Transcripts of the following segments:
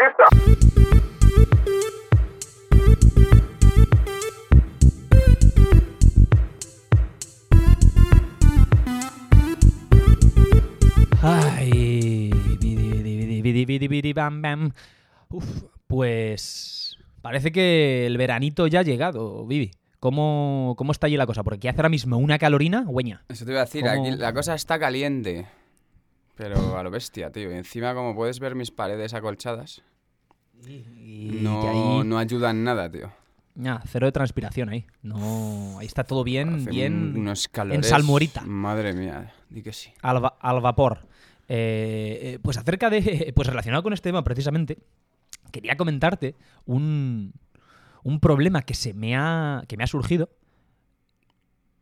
pista! Ay, bidi, bidi, bidi, bidi, bidi, bidi, bam, bam. Uf, pues parece que el veranito ya ha llegado, Vivi. ¿Cómo, ¿Cómo está allí la cosa? Porque aquí hace ahora mismo una calorina, güeña. Eso te iba a decir, ¿Cómo? aquí la cosa está caliente. Pero a lo bestia, tío. Y encima, como puedes ver mis paredes acolchadas, Y no, ahí- no ayudan nada, tío. Ya, cero de transpiración ahí. No, ahí está todo bien, Hace bien un- unos calores. salmuerita. Madre mía, di que sí. al, va- al vapor. Eh, eh, pues acerca de. Pues relacionado con este tema, precisamente, quería comentarte un, un problema que se me ha. que me ha surgido.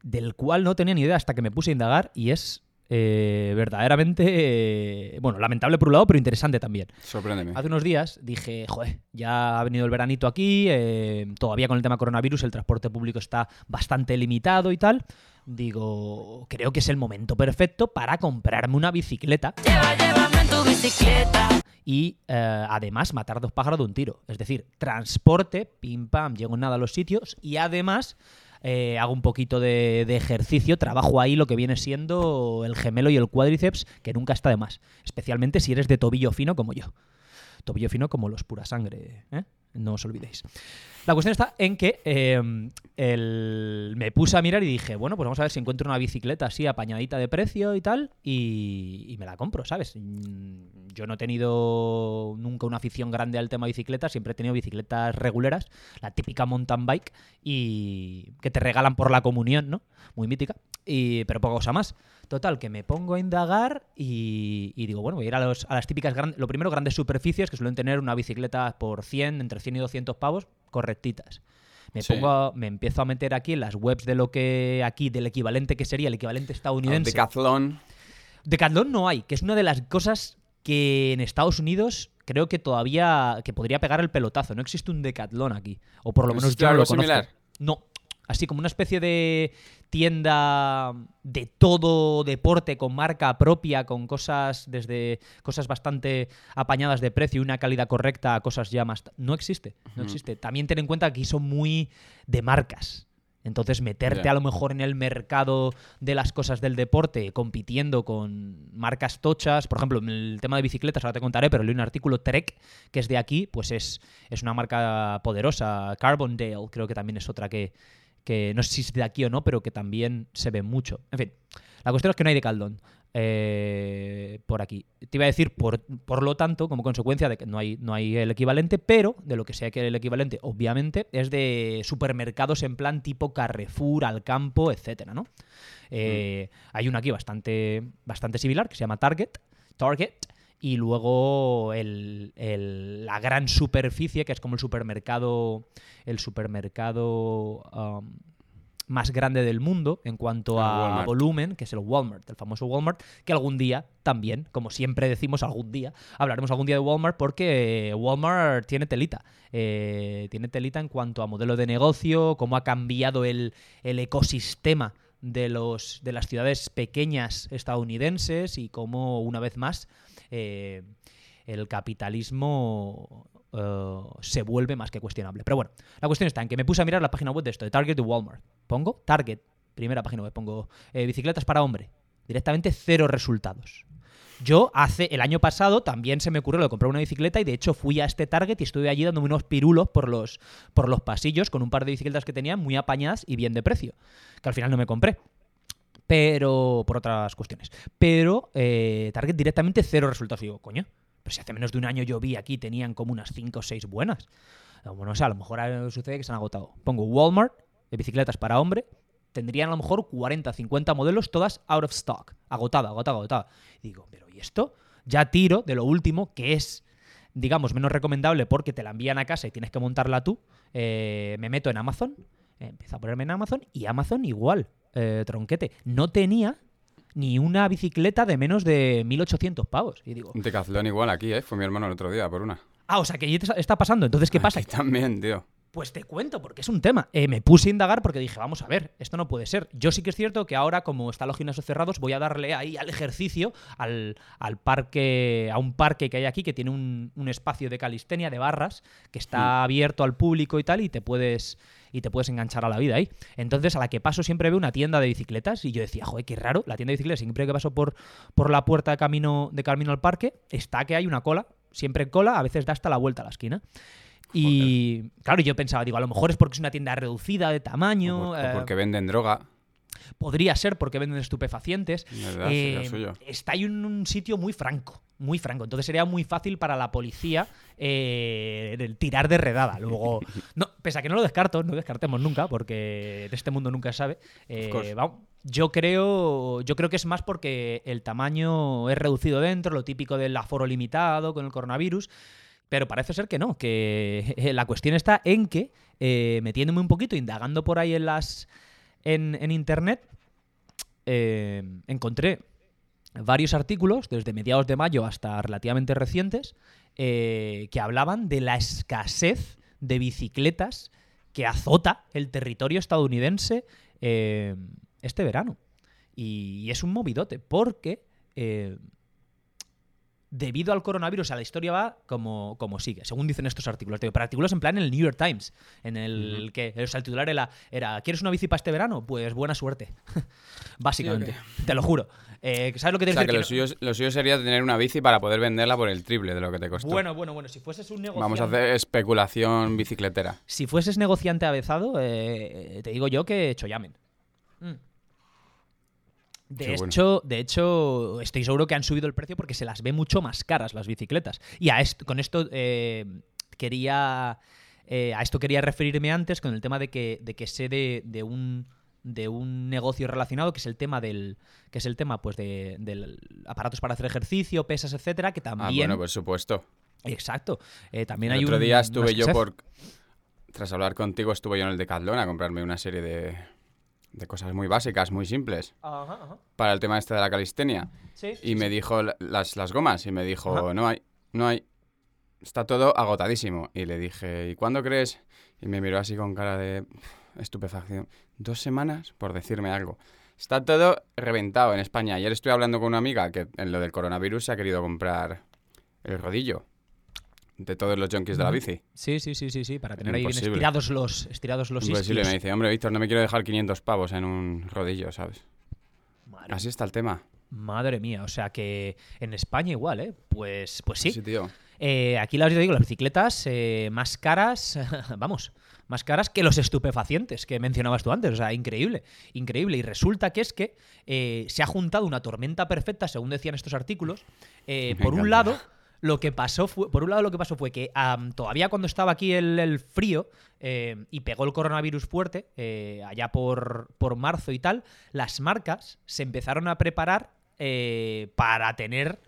Del cual no tenía ni idea hasta que me puse a indagar. Y es eh, verdaderamente. eh, bueno, lamentable por un lado, pero interesante también. Sorpréndeme. Hace unos días dije, joder, ya ha venido el veranito aquí, eh, todavía con el tema coronavirus el transporte público está bastante limitado y tal. Digo, creo que es el momento perfecto para comprarme una bicicleta Lleva, llévame en tu bicicleta. y eh, además matar dos pájaros de un tiro. Es decir, transporte, pim pam, llego en nada a los sitios y además eh, hago un poquito de, de ejercicio, trabajo ahí lo que viene siendo el gemelo y el cuádriceps, que nunca está de más. Especialmente si eres de tobillo fino como yo. Tobillo fino como los pura sangre, ¿eh? No os olvidéis. La cuestión está en que eh, el- me puse a mirar y dije, bueno, pues vamos a ver si encuentro una bicicleta así apañadita de precio y tal, y, y me la compro, ¿sabes? Mm, Yo no he tenido nunca una afición grande al tema bicicleta, siempre he tenido bicicletas reguleras, la típica mountain bike, y que te regalan por la comunión, ¿no? Muy mítica, y, pero poca cosa más. Total, que me pongo a indagar y, y digo, bueno, voy a ir a, los- a las típicas, gran- lo primero, grandes superficies que suelen tener una bicicleta por 100, entre 100 y 200 pavos, correctitas. Me, Sí. pongo a- me empiezo a meter aquí en las webs de lo que aquí, del equivalente que sería el equivalente estadounidense. Decathlon. Decathlon no hay, que es una de las cosas que en Estados Unidos creo que todavía que podría pegar el pelotazo. No existe un Decathlon aquí, o por lo menos ¿Existe yo no lo conozco. similar? No, así como una especie de tienda de todo deporte con marca propia, con cosas desde cosas bastante apañadas de precio y una calidad correcta a cosas ya más no existe, no existe. También ten en cuenta que aquí son muy de marcas. Entonces, meterte a lo mejor en el mercado de las cosas del deporte, compitiendo con marcas tochas, por ejemplo, en el tema de bicicletas, ahora te contaré, pero leí un artículo Trek, que es de aquí, pues es, es una marca poderosa. Carbondale, creo que también es otra que, que no sé si es de aquí o no, pero que también se ve mucho. En fin, la cuestión es que no hay de Caldón eh, por aquí. Te iba a decir, por, por lo tanto, como consecuencia de que no hay, no hay el equivalente, pero de lo que sea que el equivalente, obviamente, es de supermercados en plan tipo Carrefour, Alcampo, etcétera, ¿no? Eh, Hay uno aquí bastante, bastante similar que se llama Target. Target. Y luego el- el- la gran superficie, que es como el supermercado. El supermercado. um, más grande del mundo en cuanto Ah, a Walmart. volumen, que es el Walmart, el famoso Walmart, que algún día también, como siempre decimos algún día, hablaremos algún día de Walmart porque Walmart tiene telita. Eh, tiene telita en cuanto a modelo de negocio, cómo ha cambiado el, el ecosistema de, los, de las ciudades pequeñas estadounidenses y cómo, una vez más, eh, el capitalismo eh, se vuelve más que cuestionable. Pero bueno, la cuestión está en que me puse a mirar la página web de esto, de Target de Walmart. Pongo Target, primera página web, pongo eh, bicicletas para hombre. Directamente cero resultados. Yo hace el año pasado también se me ocurrió lo de comprar una bicicleta y de hecho fui a este Target y estuve allí dándome unos pirulos por los, por los pasillos con un par de bicicletas que tenía muy apañadas y bien de precio, que al final no me compré. Pero por otras cuestiones. Pero eh, Target directamente cero resultados. Y digo, coño, pero si hace menos de un año yo vi aquí tenían como unas 5 o 6 buenas. Bueno, no sé, a lo mejor sucede que se han agotado. Pongo Walmart de bicicletas para hombre. Tendrían a lo mejor 40, 50 modelos, todas out of stock. Agotada, agotada, agotada. Y digo, pero ¿y esto? Ya tiro de lo último, que es, digamos, menos recomendable porque te la envían a casa y tienes que montarla tú. Eh, me meto en Amazon, eh, empiezo a ponerme en Amazon y Amazon igual, eh, tronquete. No tenía ni una bicicleta de menos de 1800 pavos. Y digo, Un Decathlon igual aquí, ¿eh? Fue mi hermano el otro día por una. ah, o sea que está pasando. Entonces, ¿qué pasa? Aquí también, tío. Pues te cuento, porque es un tema. Eh, me puse a indagar porque dije, vamos a ver, esto no puede ser. Yo sí que es cierto que ahora, como están los gimnasios cerrados, voy a darle ahí al ejercicio, al, al parque, a un parque que hay aquí que tiene un, un espacio de calistenia, de barras, que está abierto al público y tal, y te puedes y te puedes enganchar a la vida ahí. Entonces, a la que paso siempre veo una tienda de bicicletas y yo decía, joder, qué raro, la tienda de bicicletas, siempre que paso por, por la puerta de camino, de camino al parque, está que hay una cola, siempre en cola, a veces da hasta la vuelta a la esquina. Y claro, yo pensaba, digo, a lo mejor es porque es una tienda reducida de tamaño. O por- o eh, porque venden droga. podría ser porque venden estupefacientes. ¿Verdad? Eh, suyo. está en un, sitio muy franco, muy franco. Entonces sería muy fácil para la policía eh, el tirar de redada. Luego, no, pese a que no lo descarto, no descartemos nunca, porque en este mundo nunca se sabe. eh, vamos, yo creo, yo creo que es más porque el tamaño es reducido dentro, lo típico del aforo limitado con el coronavirus. Pero parece ser que no, que la cuestión está en que, eh, metiéndome un poquito, indagando por ahí en las. en, internet, eh, encontré varios artículos, desde mediados de mayo hasta relativamente recientes, eh, que hablaban de la escasez de bicicletas que azota el territorio estadounidense este verano. Y es un movidote, porque debido al coronavirus, a la historia va como, como sigue, según dicen estos artículos. Pero artículos en plan en el New York Times, en el que o sea, el titular era, era ¿Quieres una bici para este verano? Pues buena suerte. Básicamente, te lo juro. Eh, ¿Sabes lo que te O sea, que lo suyo, lo suyo sería tener una bici para poder venderla por el triple de lo que te costó. Bueno, bueno, bueno, si fueses un negociante... Vamos a hacer especulación bicicletera. Si fueses negociante avezado, eh, te digo yo que chollamen. De Qué bueno. hecho, de hecho, estoy seguro que han subido el precio porque se las ve mucho más caras las bicicletas. Y a esto, con esto eh, quería. eh, a esto quería referirme antes con el tema de que, de que sé de, de un de un negocio relacionado que es el tema del que es el tema pues de del aparatos para hacer ejercicio pesas etcétera que Ah, también bueno, por supuesto. exacto eh, también El hay otro un- día estuve yo por... Tras hablar contigo, estuve yo en el Decathlon a comprarme una serie de, de cosas muy básicas, muy simples, Ajá, ajá. para el tema este de la calistenia. Sí, Y me dijo la- las, las gomas, y me dijo, Ajá. no hay, no hay, está todo agotadísimo. Y le dije, ¿y cuándo crees? Y me miró así con cara de estupefacción. Dos semanas por decirme algo. Está todo reventado en España. Ayer estoy hablando con una amiga que en lo del coronavirus se ha querido comprar el rodillo de todos los junkies de la bici. Sí, sí, sí, sí, sí, para tener ahí bien estirados los, estirados los Imposible. isquios. Me dice, hombre, Víctor, no me quiero dejar 500 pavos en un rodillo, ¿sabes? Madre, Así está el tema. madre mía, o sea que en España igual, ¿eh? Pues, pues sí. Sí, tío. Eh, aquí las, digo, las bicicletas eh, más caras, vamos, más caras que los estupefacientes que mencionabas tú antes. O sea, increíble, increíble. Y resulta que es que eh, se ha juntado una tormenta perfecta, según decían estos artículos. Eh, por un lado, lo que pasó fue, por un lado lo que pasó fue que todavía cuando estaba aquí el, el frío eh, y pegó el coronavirus fuerte, eh, allá por, por marzo y tal, las marcas se empezaron a preparar eh, para tener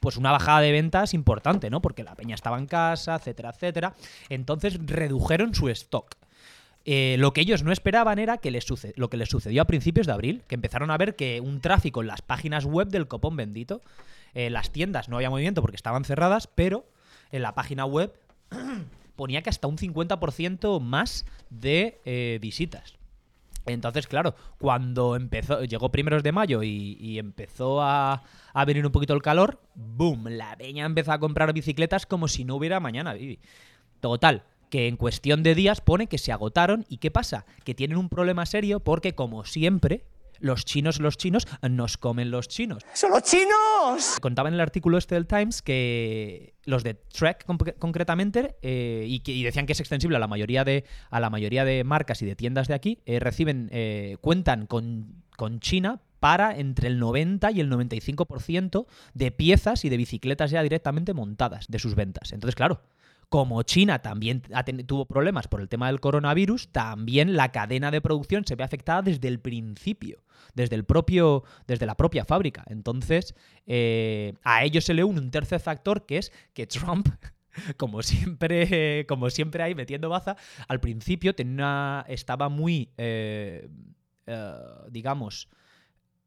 pues una bajada de ventas importante, ¿no? Porque la peña estaba en casa, etcétera, etcétera. Entonces redujeron su stock. Eh, lo que ellos no esperaban era que les suce- lo que les sucedió a principios de abril, que empezaron a ver que un tráfico en las páginas web del copón bendito, eh, las tiendas no había movimiento porque estaban cerradas, pero en la página web ponía que hasta un 50% más de eh, visitas. Entonces, claro, cuando empezó, llegó primeros de mayo y, empezó a, a venir un poquito el calor, ¡boom! La peña empezó a comprar bicicletas como si no hubiera mañana, Vivi. Total, que en cuestión de días pone que se agotaron y ¿qué pasa? Que tienen un problema serio porque, como siempre, los chinos, los chinos, nos comen los chinos. ¡Son los chinos! Contaba en el artículo este del Times que los de Trek concre- concretamente eh, y, que, y decían que es extensible a la mayoría de a la mayoría de marcas y de tiendas de aquí eh, reciben eh, cuentan con, con China para entre el 90 y el 95% de piezas y de bicicletas ya directamente montadas de sus ventas. Entonces, claro, como China también tuvo problemas por el tema del coronavirus, también la cadena de producción se ve afectada desde el principio, desde el propio, desde la propia fábrica. Entonces, eh, a ello se le une un tercer factor que es que Trump como siempre, como siempre hay metiendo baza, al principio tenía estaba muy, eh, eh, digamos,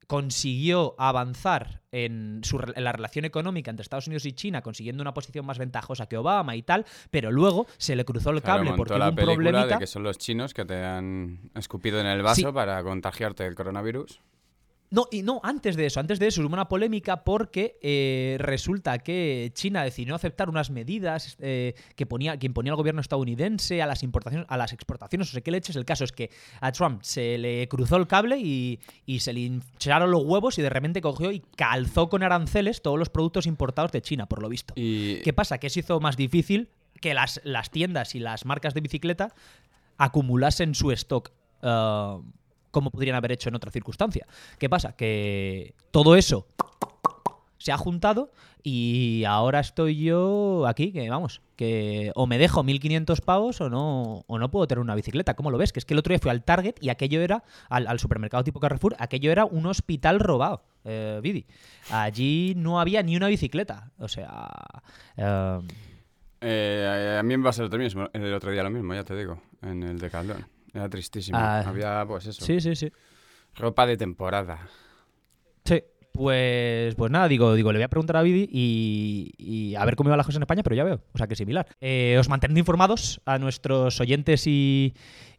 consiguió avanzar en, su re- en la relación económica entre Estados Unidos y China, consiguiendo una posición más ventajosa que Obama y tal, pero luego se le cruzó el Claro, cable montó porque hubo la un problemita. de que son los chinos que te han escupido en el vaso Sí. para contagiarte el coronavirus. No, y no, antes de eso, antes de eso hubo una polémica porque eh, resulta que China decidió aceptar unas medidas eh, que ponía, que imponía el gobierno estadounidense a las importaciones, a las exportaciones, o sé qué leches. El caso es que a Trump se le cruzó el cable y, y se le hincharon los huevos y de repente cogió y calzó con aranceles todos los productos importados de China, por lo visto. Y ¿Qué pasa? Que eso hizo más difícil que las, las tiendas y las marcas de bicicleta acumulasen su stock eh, como podrían haber hecho en otra circunstancia. ¿Qué pasa? Que todo eso se ha juntado y ahora estoy yo aquí, que vamos, que o me dejo 1500 pavos o no, o no puedo tener una bicicleta. ¿Cómo lo ves? Que es que el otro día fui al Target y aquello era, al, supermercado tipo Carrefour, aquello era un hospital robado, eh, Vidi. Allí no había ni una bicicleta. O sea... eh, eh, a mí me va a ser lo mismo, el otro día lo mismo, ya te digo, en el Decathlon. Era tristísimo. Ah, Había, pues eso, sí, sí, sí. ropa de temporada. Sí. Pues, pues nada, digo, digo, le voy a preguntar a Vidi y, y a ver cómo iban las cosas en España, pero ya veo, o sea que similar. Eh, os mantendré informados a nuestros oyentes y,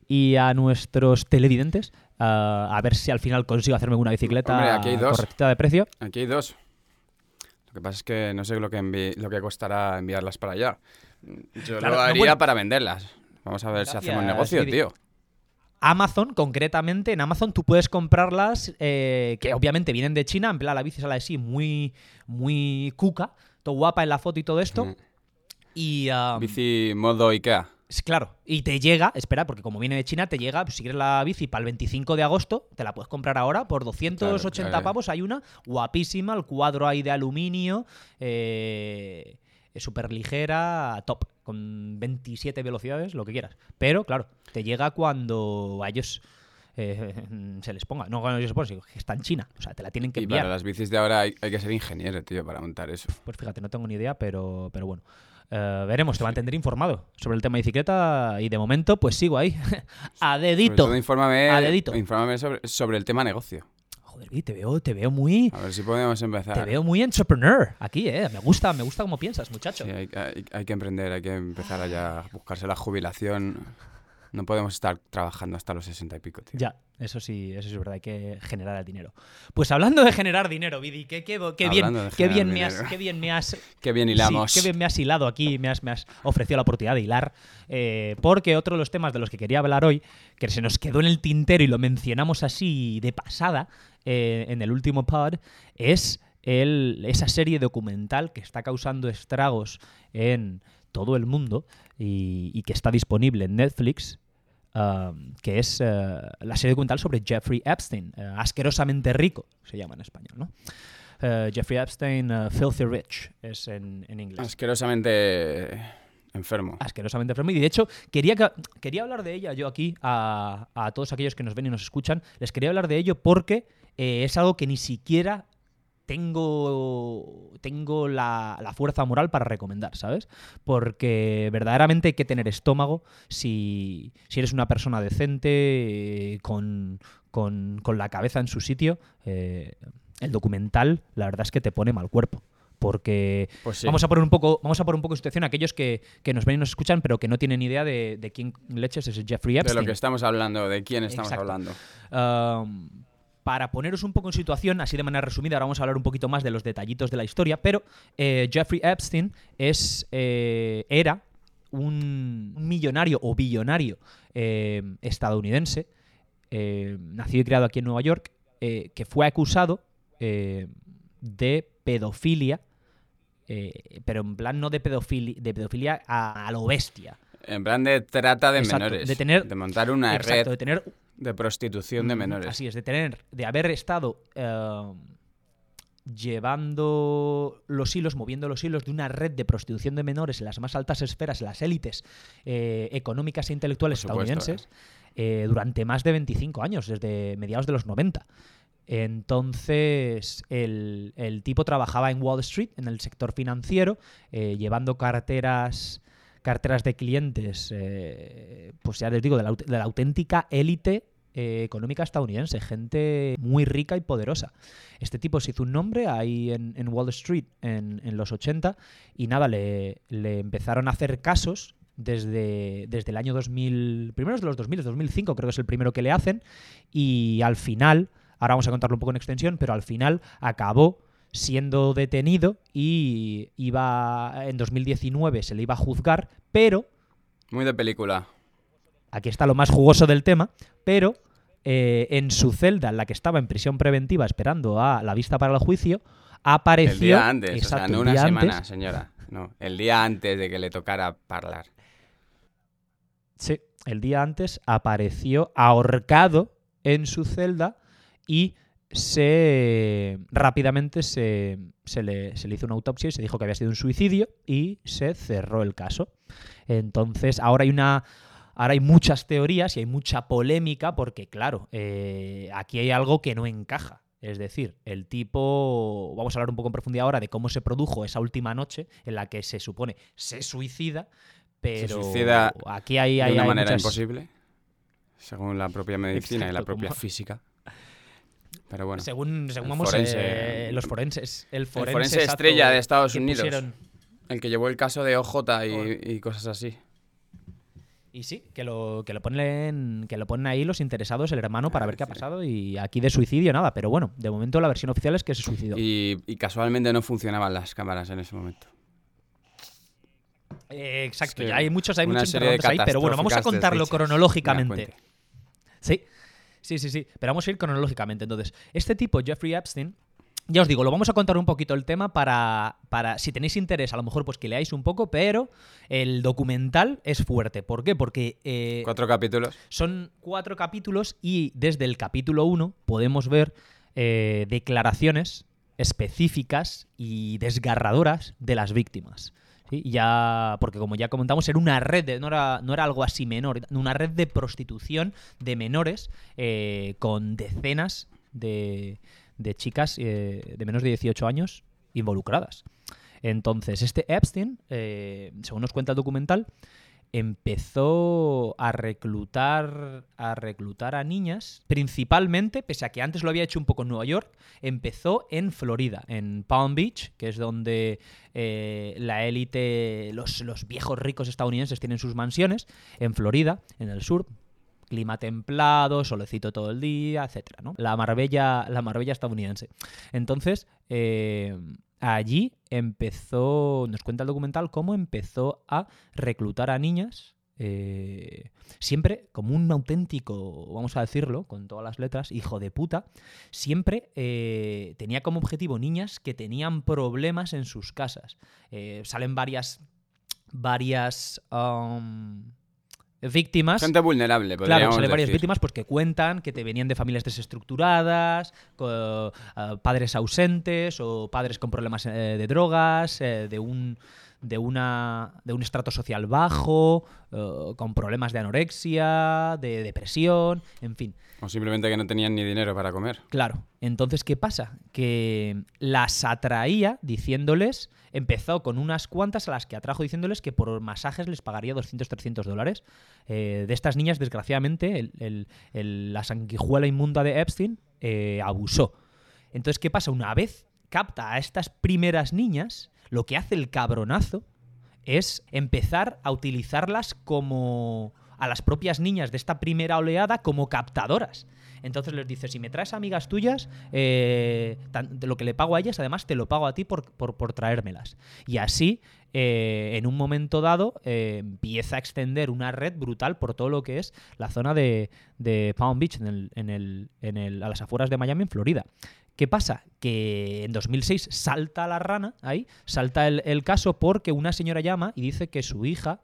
y a nuestros televidentes ah, a ver si al final consigo hacerme una bicicleta Hombre, aquí hay dos. correctita de precio. Aquí hay dos. Lo que pasa es que no sé lo que, lo que costará enviarlas para allá. Yo Claro, lo no, haría bueno. para venderlas. Vamos a ver si hacemos negocio, tío. Amazon, concretamente, en Amazon tú puedes comprarlas, eh, que obviamente vienen de China, en plan la bici sale así, muy, muy cuca, todo guapa en la foto y todo esto. Mm. Y, Bici modo Ikea. Claro, y te llega, espera, porque como viene de China, te llega, pues, si quieres la bici para el 25 de agosto, te la puedes comprar ahora por 280 Claro, claro. pavos. Hay una guapísima, el cuadro ahí de aluminio, eh, súper ligera, top, con 27 velocidades, lo que quieras. Pero, claro, te llega cuando a ellos eh, se les ponga. No cuando ellos se pongan, sino que está en China. O sea, te la tienen que Y enviar. para las bicis de ahora hay, hay que ser ingeniero, tío, para montar eso. Pues fíjate, no tengo ni idea, pero, pero bueno. Eh, veremos, te mantendré informado sobre el tema de bicicleta y de momento pues sigo ahí. a Sobre dedito. todo infórmame, A dedito. infórmame sobre, sobre el tema negocio. Joder, te veo, te veo muy. A ver si podemos empezar. Te veo muy entrepreneur aquí, eh. Me gusta, me gusta cómo piensas, muchacho. Sí, hay, hay- hay que emprender, hay que empezar allá a buscarse la jubilación. No podemos estar trabajando hasta los sesenta y pico, tío. Ya, eso sí, eso sí es verdad, hay que generar el dinero. Pues hablando de generar dinero, Vidi, qué, qué, qué bien, qué bien me has, qué bien me has Qué bien hilamos. Sí, qué bien me has hilado aquí, me has, me has ofrecido la oportunidad de hilar. eh, porque otro de los temas de los que quería hablar hoy, que se nos quedó en el tintero y lo mencionamos así de pasada eh, en el último pod, es esa serie documental que está causando estragos en todo el mundo y, que está disponible en Netflix. um, que es eh, la serie documental sobre Jeffrey Epstein, eh, asquerosamente rico, se llama en español, ¿no? Jeffrey Epstein, Filthy Rich, es en inglés. Asquerosamente enfermo. Asquerosamente enfermo. Y de hecho, quería, que- quería hablar de ella yo aquí a, a todos aquellos que nos ven y nos escuchan. Les quería hablar de ello porque eh, es algo que ni siquiera tengo, tengo la, la fuerza moral para recomendar, ¿sabes? Porque verdaderamente hay que tener estómago si, si eres una persona decente, eh, con, con- con la cabeza en su sitio. eh, el documental, la verdad es que te pone mal cuerpo. Porque Pues sí. Vamos a poner un poco, vamos a poner un poco en situación a aquellos que, que nos ven y nos escuchan, pero que no tienen idea de, de quién leches es Jeffrey de Epstein. lo que estamos hablando, de quién estamos Exacto. hablando. Um, para poneros un poco en situación, así de manera resumida, ahora vamos a hablar un poquito más de los detallitos de la historia, pero eh, Jeffrey Epstein es, eh, era un millonario o billonario eh, estadounidense, nacido y criado aquí en Nueva York, que fue acusado de pedofilia, eh, pero en plan no de pedofilia, de pedofilia a, a lo bestia. En plan de trata de Exacto, menores. de tener- de montar una Exacto, red de tener de prostitución de Mm, menores. Así es, de tener, de haber estado eh, llevando los hilos, moviendo los hilos de una red de prostitución de menores en las más altas esferas, en las élites eh, económicas e intelectuales supuesto, estadounidenses, eh, durante más de 25 años, desde mediados de los 90. Entonces, el, tipo trabajaba en Wall Street, en el sector financiero, eh, llevando carteras carteras de clientes, eh, pues ya les digo, de la, auténtica élite eh, económica estadounidense, gente muy rica y poderosa. Este tipo se hizo un nombre ahí en, Wall Street en, los 80 y nada, le, empezaron a hacer casos desde, desde el año 2000, primero de los 2000, 2005 creo que es el primero que le hacen, y al final, ahora vamos a contarlo un poco en extensión, pero al final acabó siendo detenido y iba en 2019 se le iba a juzgar, pero Muy de película. aquí está lo más jugoso del tema, pero eh, en su celda, en la que estaba en prisión preventiva esperando a la vista para el juicio, apareció... El día antes, o sea, Exacto, no una semana, antes. señora. No, el día antes de que le tocara hablar. Sí, el día antes apareció ahorcado en su celda y se rápidamente se, se le, se le hizo una autopsia y se dijo que había sido un suicidio y se cerró el caso. Entonces, ahora hay una. Ahora hay muchas teorías y hay mucha polémica porque, claro, eh, aquí hay algo que no encaja. Es decir, el tipo, vamos a hablar un poco en profundidad ahora de cómo se produjo esa última noche en la que se supone se suicida, pero suicida aquí hay, hay, de una hay manera muchas- imposible, según la propia medicina y la propia como- física. Pero bueno, Según, según vamos, forense- eh, los forenses. El el forense, estrella de Estados Unidos, pusieron- el que llevó el caso de OJ y, y cosas así. Y sí, que lo, que lo ponen que lo ponen ahí los interesados, el hermano, para ver qué ha pasado. Y aquí de suicidio nada, pero bueno, de momento la versión oficial es que se suicidó. Y, y casualmente no funcionaban las cámaras en ese momento. Eh, exacto, Es que ya hay muchos, hay muchos ahí, pero bueno, vamos a contarlo cronológicamente. Sí, sí, sí, sí. Pero vamos a ir cronológicamente. Entonces, este tipo, Jeffrey Epstein, ya os digo, lo vamos a contar un poquito el tema para, para, si tenéis interés, a lo mejor pues que leáis un poco, pero el documental es fuerte. ¿Por qué? Porque eh, Cuatro capítulos. son cuatro capítulos y desde el capítulo 1 podemos ver eh, declaraciones específicas y desgarradoras de las víctimas. Ya, porque como ya comentamos, era una red, no, era, no era algo así menor, una red de prostitución de menores eh, con decenas de, de chicas eh, de menos de 18 años involucradas. Entonces, este Epstein, eh, según nos cuenta el documental, empezó a reclutar a reclutar a niñas, principalmente, pese a que antes lo había hecho un poco en Nueva York, empezó en Florida, en Palm Beach, que es donde eh, la élite, los, los viejos ricos estadounidenses tienen sus mansiones, en Florida, en el sur, clima templado, solecito todo el día, etcétera, ¿no? La Marbella, la estadounidense. Entonces, eh, allí empezó, nos cuenta el documental cómo empezó a reclutar a niñas. eh, siempre como un auténtico, vamos a decirlo, con todas las letras, hijo de puta, siempre eh, tenía como objetivo niñas que tenían problemas en sus casas. Eh, salen varias, varias víctimas. Gente vulnerable, Claro, salen varias víctimas pues, que cuentan que te venían de familias desestructuradas, eh, padres ausentes o padres con problemas eh, de drogas, eh, de un de una de un estrato social bajo, con problemas de anorexia, de depresión, en fin. O simplemente que no tenían ni dinero para comer. Claro. Entonces, ¿qué pasa? Que las atraía diciéndoles, empezó con unas cuantas a las que atrajo diciéndoles que por masajes les pagaría 200, 300 dólares. Eh, de estas niñas, desgraciadamente, el- el- la sanguijuela inmunda de Epstein eh, abusó. Entonces, ¿qué pasa? Una vez capta a estas primeras niñas, lo que hace el cabronazo es empezar a utilizarlas como a las propias niñas de esta primera oleada como captadoras. Entonces les dice, si me traes amigas tuyas, eh, lo que le pago a ellas, además te lo pago a ti por, por- traérmelas. Y así, eh, en un momento dado, eh, empieza a extender una red brutal por todo lo que es la zona de, Palm Beach, a las afueras de Miami, en Florida. ¿Qué pasa? Que en 2006 salta la rana ahí, salta el caso porque una señora llama y dice que su hija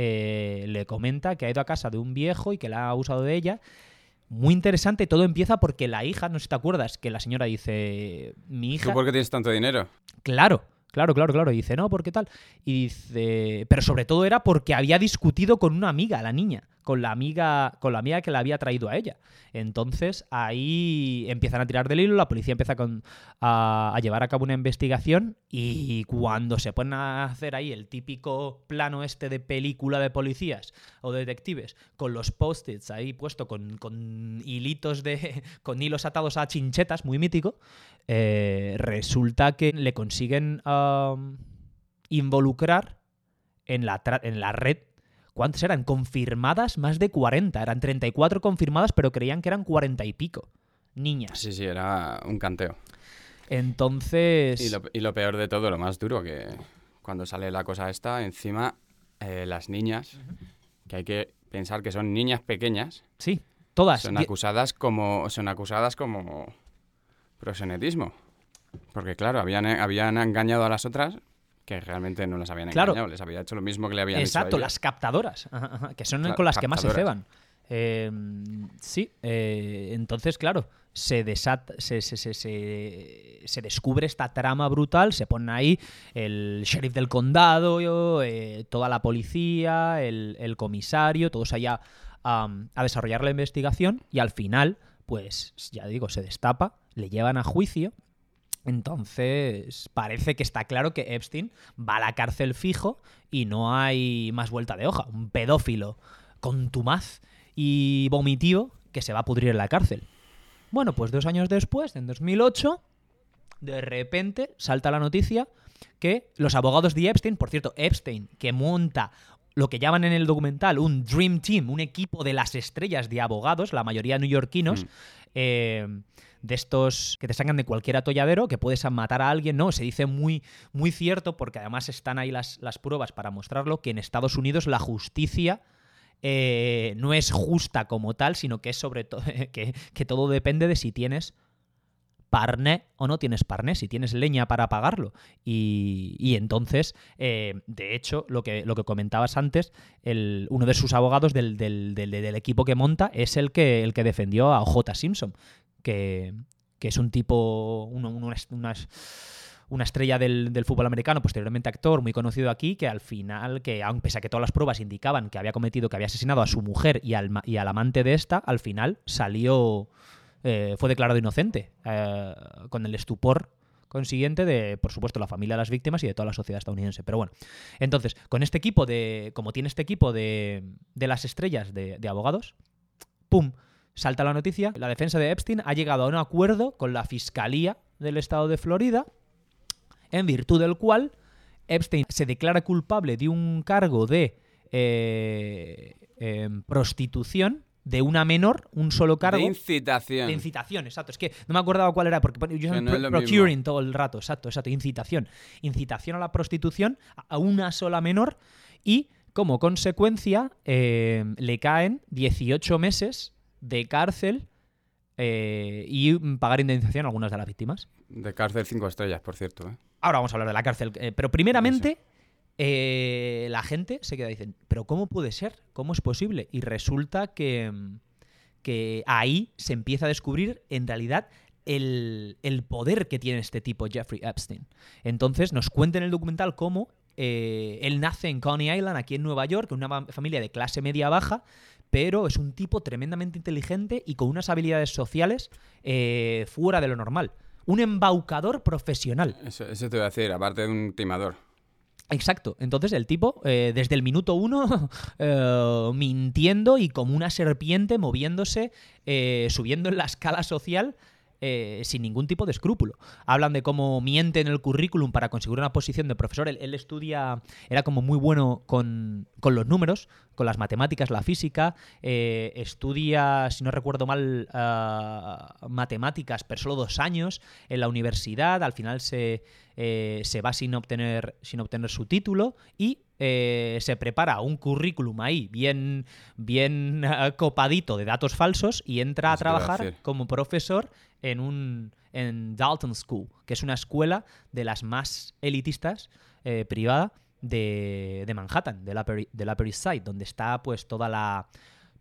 eh, le comenta que ha ido a casa de un viejo y que la ha abusado de ella. Muy interesante, todo empieza porque la hija, no sé si te acuerdas, que la señora dice, mi hija... ¿Tú por qué tienes tanto dinero? Claro, claro, claro, claro. Y dice, no, ¿por qué tal? Y dice, pero sobre todo era porque había discutido con una amiga, la niña, con la amiga, con la amiga que la había traído a ella. Entonces ahí empiezan a tirar del hilo, la policía empieza a, llevar a cabo una investigación y cuando se ponen a hacer ahí el típico plano este de película de policías o de detectives, con los post-its ahí puesto con, con hilitos de. con hilos atados a chinchetas, muy mítico, eh, resulta que le consiguen involucrar en la, en la red. ¿Cuántas eran? Confirmadas más de 40. Eran 34 confirmadas, pero creían que eran 40 y pico. Niñas. Sí, sí, era un canteo. Entonces. Y lo, y lo peor de todo, lo más duro, que cuando sale la cosa esta, encima eh, las niñas, que hay que pensar que son niñas pequeñas, Sí, todas. son acusadas como son acusadas como proxenetismo. Porque claro, habían, habían engañado a las otras que realmente no las habían Claro. engañado, les había hecho lo mismo que le habían hecho a Exacto, las captadoras, ajá, ajá, que son con las que más se ceban. Eh, sí, eh, entonces, claro, se, desata, se, se, se, se- descubre esta trama brutal, se pone ahí el sheriff del condado, eh, toda la policía, el, el comisario, todos allá a desarrollar la investigación y al final, pues ya digo, se destapa, le llevan a juicio entonces, parece que está claro que Epstein va a la cárcel fijo y no hay más vuelta de hoja. Un pedófilo contumaz y vomitivo que se va a pudrir en la cárcel. Bueno, pues dos años después, en 2008, de repente salta la noticia que los abogados de Epstein, por cierto, Epstein, que monta lo que llaman en el documental un Dream Team, un equipo de las estrellas de abogados, la mayoría neoyorquinos, Mm. eh, de estos que te sacan de cualquier atolladero, que puedes matar a alguien, no, se dice muy, muy cierto, porque además están ahí las, las pruebas para mostrarlo, que en Estados Unidos la justicia eh, no es justa como tal, sino que es sobre todo que, que todo depende de si tienes parné o no tienes parné, si tienes leña para pagarlo. Y, y entonces, eh, de hecho, lo que, lo que comentabas antes, el, uno de sus abogados del, del- del- equipo que monta es el que, el que defendió a OJ Simpson, que, que es un tipo, una estrella del, del fútbol americano, posteriormente actor, muy conocido aquí, que al final, que aun pese a que todas las pruebas indicaban que había cometido, que había asesinado a su mujer y al, y al amante de esta, al final salió, eh, fue declarado inocente, eh, con el estupor consiguiente de, por supuesto, la familia de las víctimas y de toda la sociedad estadounidense. Pero bueno, entonces, con este equipo de, como tiene este equipo de, de las estrellas de, de abogados, ¡pum! Salta la noticia, la defensa de Epstein ha llegado a un acuerdo con la Fiscalía del Estado de Florida, en virtud del cual Epstein se declara culpable de un cargo de eh, prostitución de una menor, un solo cargo. De incitación. De incitación, exacto. Es que no me acordaba cuál era, porque yo no lo procuring todo el rato, exacto, exacto, incitación. Incitación a la prostitución a- una sola menor y como consecuencia eh, le caen 18 meses de cárcel eh, y pagar indemnización a algunas de las víctimas. De cárcel cinco estrellas, por cierto. ¿eh? Ahora vamos a hablar de la cárcel. eh, pero primeramente, eh, la gente se queda diciendo, ¿pero cómo puede ser? ¿Cómo es posible? Y resulta que, que ahí se empieza a descubrir en realidad el, el poder que tiene este tipo, Jeffrey Epstein. Entonces nos cuenta en el documental cómo eh, él nace en Coney Island, aquí en Nueva York, en una familia de clase media baja, pero es un tipo tremendamente inteligente y con unas habilidades sociales eh, fuera de lo normal. Un embaucador profesional. Eso te voy a decir, aparte de un timador. Exacto. Entonces el tipo, eh, desde el minuto uno, eh, mintiendo y como una serpiente moviéndose, eh, subiendo en la escala social. Eh, sin ningún tipo de escrúpulo. Hablan de cómo miente en el currículum para conseguir una posición de profesor. Él, él estudia, era como muy bueno con, con los números, con las matemáticas, la física. eh, estudia, si no recuerdo mal, ah, matemáticas, pero solo dos años en la universidad. Al final se, eh, se va sin obtener, sin obtener su título y eh, se prepara un currículum ahí bien, bien ah, copadito de datos falsos y entra a trabajar como profesor en un en Dalton School, que es una escuela de las más elitistas eh, privada de, de Manhattan, del Upper, del Upper East Side, donde está pues toda la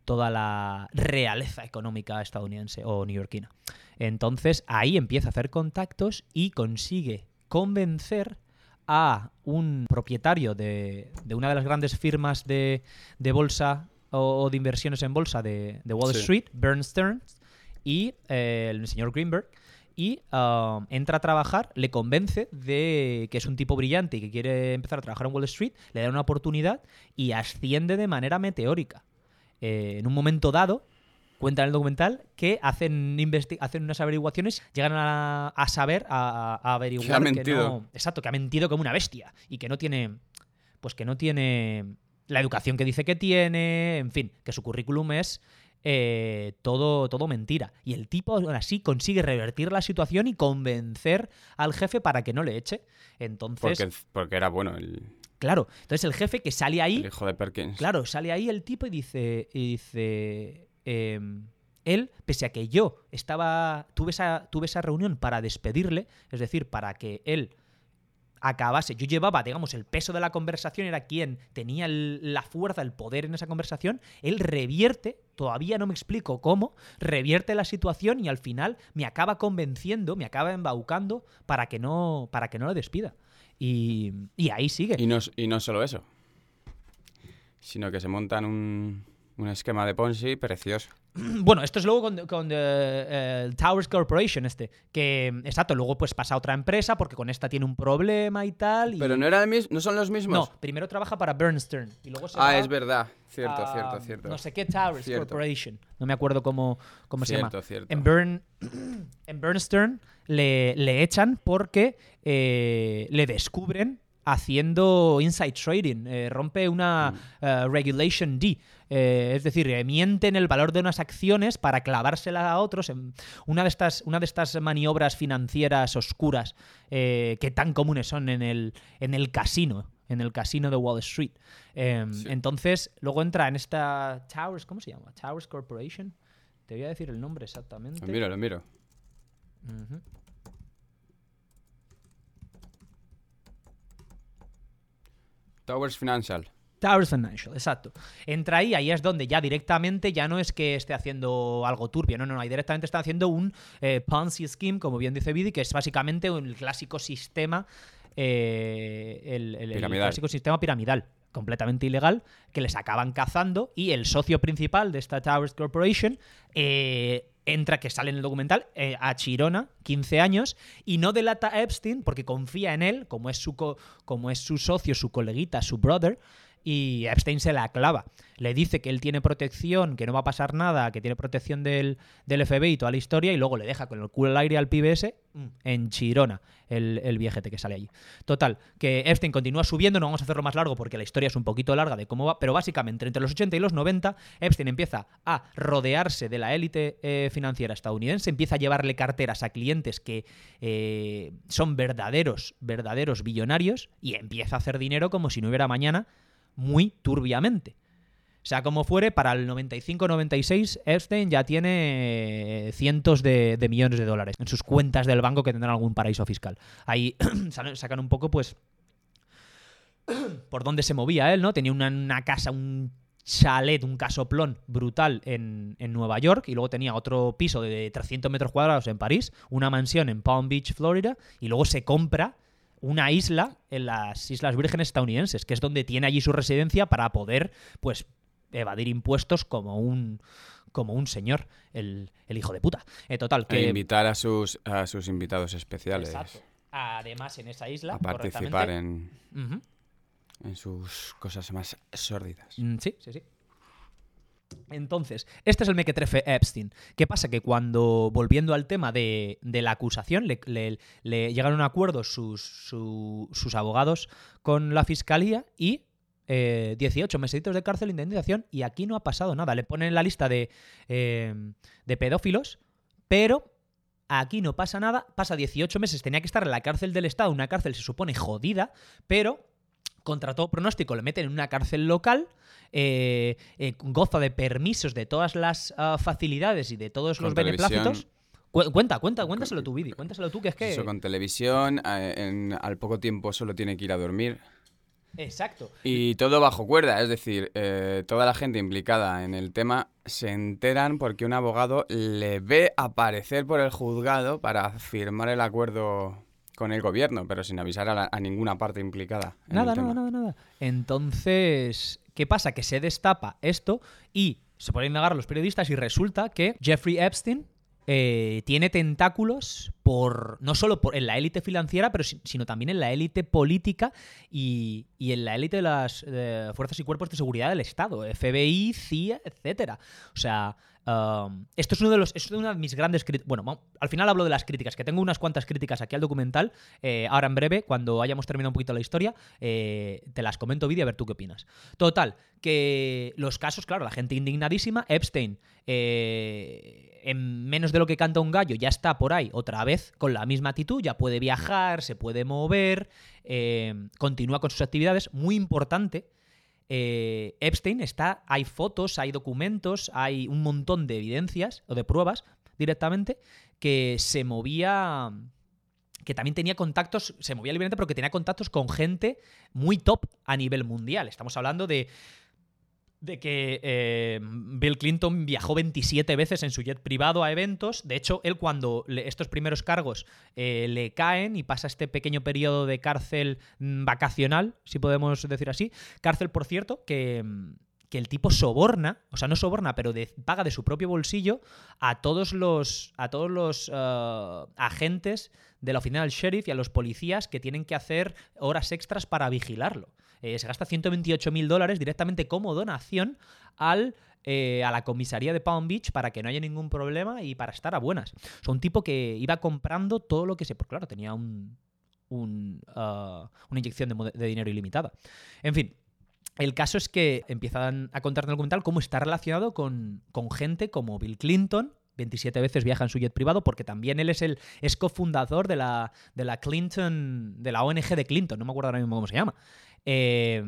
toda la realeza económica estadounidense o neoyorquina. Entonces ahí empieza a hacer contactos y consigue convencer a un propietario de, de una de las grandes firmas de, de bolsa o, o de inversiones en bolsa de, de Wall Sí. Street, Bern Stearns, y eh, el señor Greenberg. Y ah, entra a trabajar, le convence de que es un tipo brillante y que quiere empezar a trabajar en Wall Street, le da una oportunidad y asciende de manera meteórica. Eh, en un momento dado, cuenta en el documental que hacen, hacen unas averiguaciones, llegan a, a saber, a, a averiguar Que ha mentido. no- exacto, que ha mentido como una bestia y que no tiene, pues que no tiene la educación que dice que tiene, en fin, que su currículum es eh, todo, todo mentira. Y el tipo aún así consigue revertir la situación y convencer al jefe para que no le eche. Entonces, Porque, porque era bueno el, claro, entonces el jefe que sale ahí el hijo de Perkins. Claro, sale ahí el tipo y dice, y dice em, él, pese a que yo estaba, tuve esa, tuve esa reunión para despedirle, es decir, para que él acabase, yo llevaba, digamos, el peso de la conversación, era quien tenía la fuerza, el poder en esa conversación, él revierte, todavía no me explico cómo, revierte la situación y al final me acaba convenciendo, me acaba embaucando para que no, para que no lo despida. Y, y ahí sigue. Y no, y no solo eso, sino que se montan un, un esquema de Ponzi precioso. Bueno, esto es luego con, con, eh, el Towers Corporation este, que exacto, luego pues pasa a otra empresa porque con esta tiene un problema y tal. y- Pero no, era el mis- no son los mismos. No, primero trabaja para Bernstein y luego se ah, va es verdad. Cierto, a cierto, cierto. No sé qué Towers Cierto. Corporation. No me acuerdo cómo, cómo se llama. Cierto, cierto. En, Bern, en Bernstein le, le echan porque eh, le descubren haciendo inside trading. eh, rompe una Mm. eh, regulation D. eh, es decir, eh, miente en el valor de unas acciones para clavársela a otros. En una, de estas, una de estas maniobras financieras oscuras eh, que tan comunes son en el, en el casino. En el casino de Wall Street. Sí. Entonces, luego entra en esta Towers, ¿cómo se llama? Towers Corporation. Te voy a decir el nombre exactamente. Lo miro, lo miro. Towers Financial. Towers Financial, exacto. Entra ahí, ahí es donde ya directamente ya no es que esté haciendo algo turbio, no, no, no, ahí directamente está haciendo un eh, Ponzi Scheme, como bien dice Vidi, que es básicamente un clásico sistema, eh, el, el- el clásico sistema piramidal, completamente ilegal, que les acaban cazando y el socio principal de esta Towers Corporation eh, entra, que sale en el documental, eh, a Chirona, 15 años, y no delata a Epstein porque confía en él, como es su, co- como es su socio, su coleguita, su brother, y Epstein se la clava. Le dice que él tiene protección, que no va a pasar nada, que tiene protección del, del FBI y toda la historia, y luego le deja con el culo al aire al ese mm, en Chirona, el, el viejete que sale allí. Total, que Epstein continúa subiendo, no vamos a hacerlo más largo porque la historia es un poquito larga de cómo va, pero básicamente entre los 80 y los 90, Epstein empieza a rodearse de la élite eh, financiera estadounidense, empieza a llevarle carteras a clientes que eh, son verdaderos, verdaderos billonarios, y empieza a hacer dinero como si no hubiera mañana muy turbiamente. Sea como fuere, para el 95-96 Epstein ya tiene eh, cientos de, millones de dólares en sus cuentas del banco que tendrán algún paraíso fiscal. Ahí sacan un poco, pues, por dónde se movía él, ¿no? Tenía una, una casa, un chalet, un casoplón brutal en, en Nueva York y luego tenía otro piso de 300 metros cuadrados en París, una mansión en Palm Beach, Florida, y luego se compra una isla en las Islas Vírgenes estadounidenses, que es donde tiene allí su residencia para poder, pues, evadir impuestos como un como un señor, el, el hijo de puta. Eh, total, E que... invitar a sus, a sus invitados especiales Exacto. Además, en esa isla, a participar en, en sus cosas más sórdidas. Mm, Sí, sí, sí. Entonces, este es el mequetrefe Epstein. ¿Qué pasa? Que cuando, volviendo al tema de, la acusación, le, le- le llegan a un acuerdo sus, su- sus abogados con la fiscalía y eh, 18 mesecitos de cárcel, indemnización, y aquí no ha pasado nada. Le ponen en la lista de, eh, de pedófilos, pero aquí no pasa nada. Pasa 18 meses, tenía que estar en la cárcel del Estado, una cárcel se supone jodida, pero contra todo pronóstico le meten en una cárcel local, eh, eh, goza de permisos de todas las ah, facilidades y de todos los beneplácitos. Cu- cuenta, cuenta, cuéntaselo tú, Vidi, cuéntaselo tú, que es que... Eso con televisión, en- al poco tiempo solo tiene que ir a dormir. Exacto. Y todo bajo cuerda, es decir, eh, toda la gente implicada en el tema se enteran porque un abogado le ve aparecer por el juzgado para firmar el acuerdo con el gobierno, pero sin avisar a, la- a ninguna parte implicada. Nada, nada, nada, nada. Entonces, ¿Qué pasa? Que se destapa esto y se pueden negar los periodistas y resulta que Jeffrey Epstein eh, tiene tentáculos por no solo por, en la élite financiera, pero si- sino también en la élite política y, y en la élite de las eh, fuerzas y cuerpos de seguridad del Estado, FBI, CIA, etcétera. O sea, esto es uno de los, es una de mis grandes críticas. Bueno, al final hablo de las críticas, que tengo unas cuantas críticas aquí al documental. eh, ahora en breve, cuando hayamos terminado un poquito la historia, eh, te las comento vídeo a ver tú qué opinas. Total, que los casos, claro, la gente indignadísima. Epstein, eh, en menos de lo que canta un gallo, ya está por ahí otra vez con la misma actitud, ya puede viajar, se puede mover, continúa con sus actividades. Muy importante. Eh, Epstein está, hay fotos, hay documentos, hay un montón de evidencias o de pruebas directamente que se movía que también tenía contactos, se movía libremente, pero que tenía contactos con gente muy top a nivel mundial. Estamos hablando de, de que eh, Bill Clinton viajó 27 veces en su jet privado a eventos. De hecho, él cuando le- estos primeros cargos eh, le caen y pasa este pequeño periodo de cárcel mm, vacacional, si podemos decir así, cárcel, por cierto, que... mm, que el tipo soborna, o sea, no soborna, pero paga de su propio bolsillo a todos los, a todos los eh, agentes de la oficina del sheriff y a los policías que tienen que hacer horas extras para vigilarlo. Eh, se gasta 128 mil dólares directamente como donación al, eh, a la comisaría de Palm Beach para que no haya ningún problema y para estar a buenas. O sea, un tipo que iba comprando todo lo que se... Pues claro, tenía un, un, ah, una inyección de dinero ilimitada. En fin, el caso es que empiezan a contar en el documental cómo está relacionado con, con gente como Bill Clinton. 27 veces viaja en su jet privado porque también él es el es cofundador de la, de la Clinton, de la ONG de Clinton, no me acuerdo ahora mismo cómo se llama. Eh,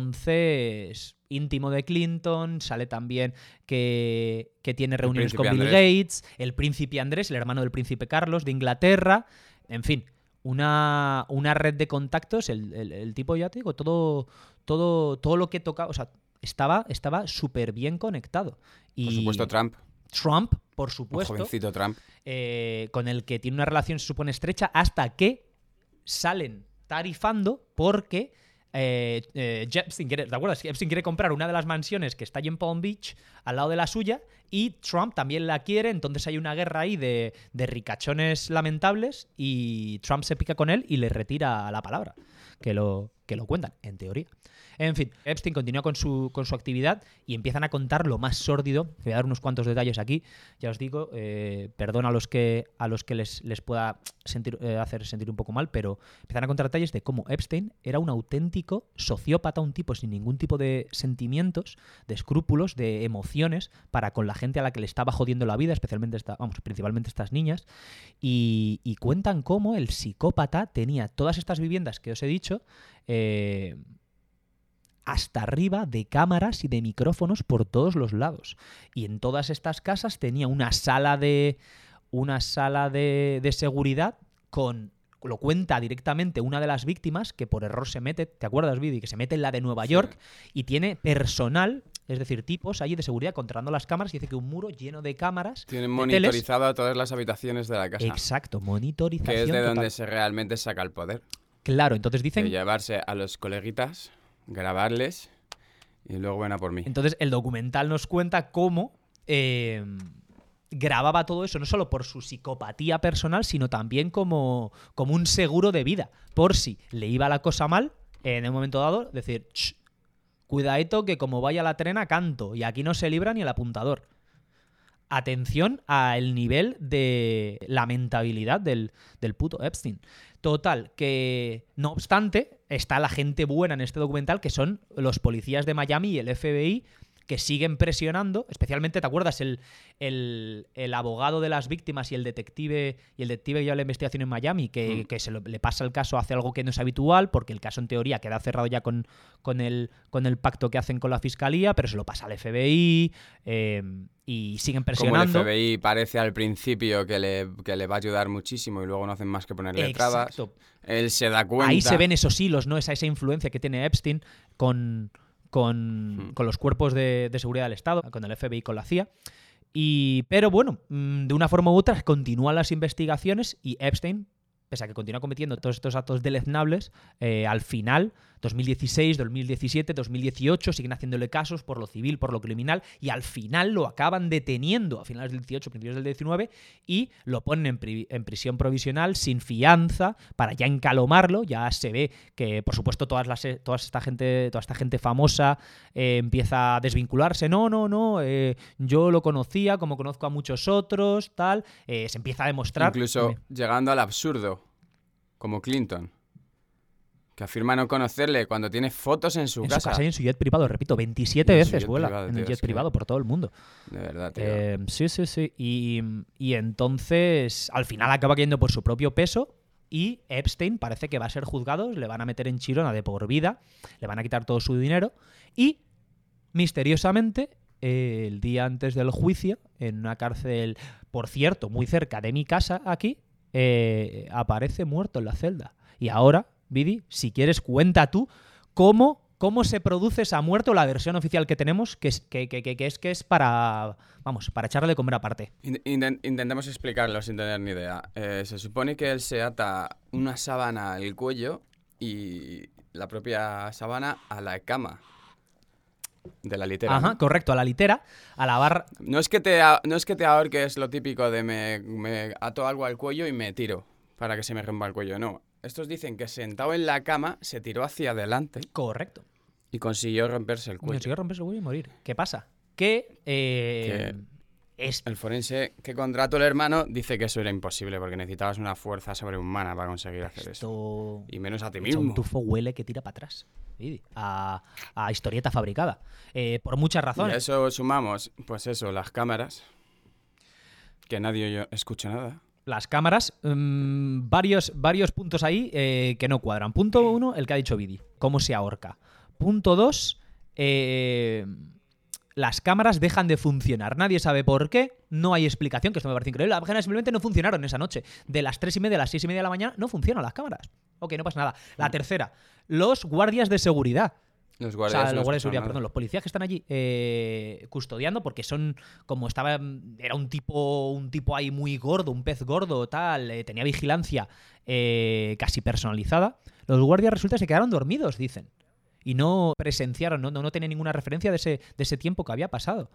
entonces, íntimo de Clinton, sale también que, que tiene reuniones con Bill Andrés. Gates, el príncipe Andrés, el hermano del príncipe Carlos de Inglaterra, en fin, una, una red de contactos, el, el- el tipo, ya te digo, todo, todo, todo lo que tocaba, o sea, estaba estaba súper bien conectado. Y Por supuesto, Trump. Trump, por Un supuesto, jovencito Trump. eh, con el que tiene una relación, se supone, estrecha, hasta que salen tarifando porque eh, eh, Epstein quiere, ¿te acuerdas? Epstein quiere comprar una de las mansiones que está allí en Palm Beach, al lado de la suya, y Trump también la quiere, entonces hay una guerra ahí de, de ricachones lamentables y Trump se pica con él y le retira la palabra, que lo, que lo cuentan, en teoría. En fin, Epstein continúa con su, con su actividad y empiezan a contar lo más sórdido. Voy a dar unos cuantos detalles aquí. Ya os digo, eh, perdón a los que, a los que les, les pueda sentir, eh, hacer sentir un poco mal, pero empiezan a contar detalles de cómo Epstein era un auténtico sociópata, un tipo sin ningún tipo de sentimientos, de escrúpulos, de emociones para con la gente a la que le estaba jodiendo la vida, especialmente vamos, principalmente estas niñas. Y, cuentan cómo el psicópata tenía todas estas viviendas que os he dicho. eh, hasta arriba de cámaras y de micrófonos por todos los lados. Y en todas estas casas tenía una sala de. una sala de seguridad con. Lo cuenta directamente una de las víctimas que por error se mete, ¿te acuerdas, Vidi? Que se mete en la de Nueva Sí. York y tiene personal, es decir, tipos allí de seguridad controlando las cámaras y dice que un muro lleno de cámaras. Tienen de teles- monitorizado todas las habitaciones de la casa. Exacto, monitorización. Que es de total. donde se realmente saca el poder. Claro, entonces De dicen llevarse a los coleguitas, grabarles y luego ven a por mí. Entonces, el documental nos cuenta cómo eh, grababa todo eso, no solo por su psicopatía personal, sino también como, como un seguro de vida. Por si le iba la cosa mal, en un momento dado, decir, "Ch, cuidadito que como vaya la trena, canto. Y aquí no se libra ni el apuntador. Atención al nivel de lamentabilidad del, del puto Epstein. Total, que no obstante, está la gente buena en este documental, que son los policías de Miami y el FBI, que siguen presionando, especialmente, ¿te acuerdas? El, el, el abogado de las víctimas y el detective y el detective que lleva la investigación en Miami, que, Mm. que se lo- le pasa el caso, hace algo que no es habitual, porque el caso en teoría queda cerrado ya con, con, el, con el pacto que hacen con la fiscalía, pero se lo pasa al FBI eh, y siguen Como el presionando. FBI parece al principio que le, que le va a ayudar muchísimo y luego no hacen más que ponerle trabas. Exacto. Él se da cuenta. Ahí se ven esos hilos, ¿no? Esa, esa influencia que tiene Epstein con, con, Hmm. con los cuerpos de, de seguridad del Estado, con el FBI y con la CIA. Y, pero bueno, mm, de una forma u otra continúan las investigaciones y Epstein pese a que continúa cometiendo todos estos actos deleznables, eh, al final, 2016, 2017, 2018, siguen haciéndole casos por lo civil, por lo criminal, y al final lo acaban deteniendo a finales del 18, principios del 19, y lo ponen en, pri- en prisión provisional sin fianza para ya encalomarlo. Ya se ve que, por supuesto, todas las, toda esta gente, toda esta gente famosa eh, empieza a desvincularse. No, no, no, eh, yo lo conocía, como conozco a muchos otros, tal. Eh, se empieza a demostrar. Incluso llegando al absurdo, como Clinton, que afirma no conocerle cuando tiene fotos en su en casa. su casa y en su jet privado, repito, 27 Y en su veces vuela privado, en el jet que- privado por todo el mundo. De verdad, tío. Eh, sí, sí, sí. Y, y entonces al final acaba cayendo por su propio peso. Y Epstein parece que va a ser juzgado, le van a meter en chirona de por vida, le van a quitar todo su dinero. Y misteriosamente, eh, el día antes del juicio, en una cárcel, por cierto, muy cerca de mi casa aquí, eh, aparece muerto en la celda. Y ahora, Vidi, si quieres, cuenta tú cómo, cómo se produce esa muerte o la versión oficial que tenemos, que es que, que- que- que es, que es para, vamos, para echarle de comer aparte. In- inten- intentemos explicarlo sin tener ni idea. Eh, se supone que él se ata una sábana al cuello y la propia sábana a la cama de la litera. Ajá, ¿no? correcto, a la litera, a la barra. No es que te, no es que te ahorques lo típico de me, me ato algo al cuello y me tiro para que se me rompa el cuello. No. Estos dicen que sentado en la cama se tiró hacia adelante Correcto. y consiguió romperse el cuello. Consiguió romperse el cuello y morir. ¿Qué pasa? Que, eh, es El forense que contrató el hermano dice que eso era imposible porque necesitabas una fuerza sobrehumana para conseguir hacer eso. esto. Y menos a ti mismo. un tufo huele que tira para atrás. A, a historieta fabricada. Eh, por muchas Y a razones. eso sumamos, pues eso, las cámaras. Que nadie escucha nada. Las cámaras, mm, varios, varios puntos ahí eh, que no cuadran. Punto uno, el que ha dicho Vidi, cómo se ahorca. Punto dos, eh, las cámaras dejan de funcionar. Nadie sabe por qué, no hay explicación, que esto me parece increíble. Las cámaras simplemente no funcionaron esa noche. De las tres y media a las seis y media de la mañana no funcionan las cámaras. Ok, no pasa nada. La tercera, los guardias de seguridad. Los O guardias. sea, no los guardias de seguridad, perdón, los policías que están allí eh, custodiando, porque son como estaba, era un tipo, un tipo ahí muy gordo, un pez gordo, tal, eh, tenía vigilancia eh, casi personalizada. Los guardias resulta que se quedaron dormidos, dicen. Y no presenciaron, no, no, no ninguna referencia de ese, de ese tiempo que había pasado.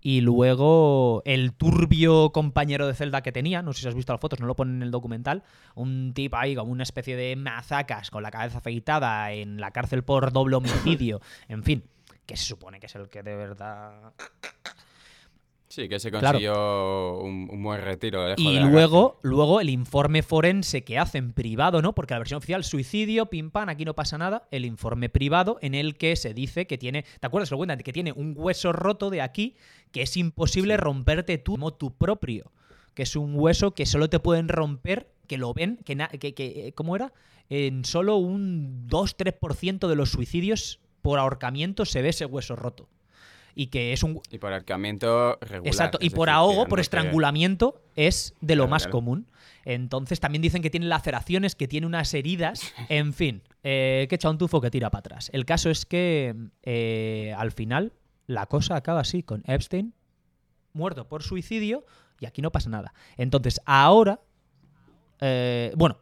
Y luego el turbio compañero de celda que tenía, no sé si has visto las fotos, no lo ponen en el documental, un tipo ahí como una especie de mazacas con la cabeza afeitada en la cárcel por doble homicidio, en fin, que se supone que es el que de verdad... Sí, que se Claro. consiguió un, un buen retiro. Y de luego, luego el informe forense que hacen privado, ¿no? Porque la versión oficial, suicidio, pim pam, aquí no pasa nada. El informe privado en el que se dice que tiene, ¿te acuerdas? Lo cuentan, que tiene un hueso roto de aquí que es imposible romperte tú como tu propio. Que es un hueso que solo te pueden romper, que lo ven, que, na- que, que- ¿cómo era? En solo un 2-3% de los suicidios por ahorcamiento se ve ese hueso roto. Y que es un. Y por ahorcamiento regular. Exacto, y por decir, ahogo, por estrangulamiento, es de lo Claro, más claro. común. Entonces también dicen que tiene laceraciones, que tiene unas heridas. En fin, eh, que echa un tufo que tira para atrás. El caso es que eh, al final la cosa acaba así, con Epstein muerto por suicidio y aquí no pasa nada. Entonces ahora, eh, bueno,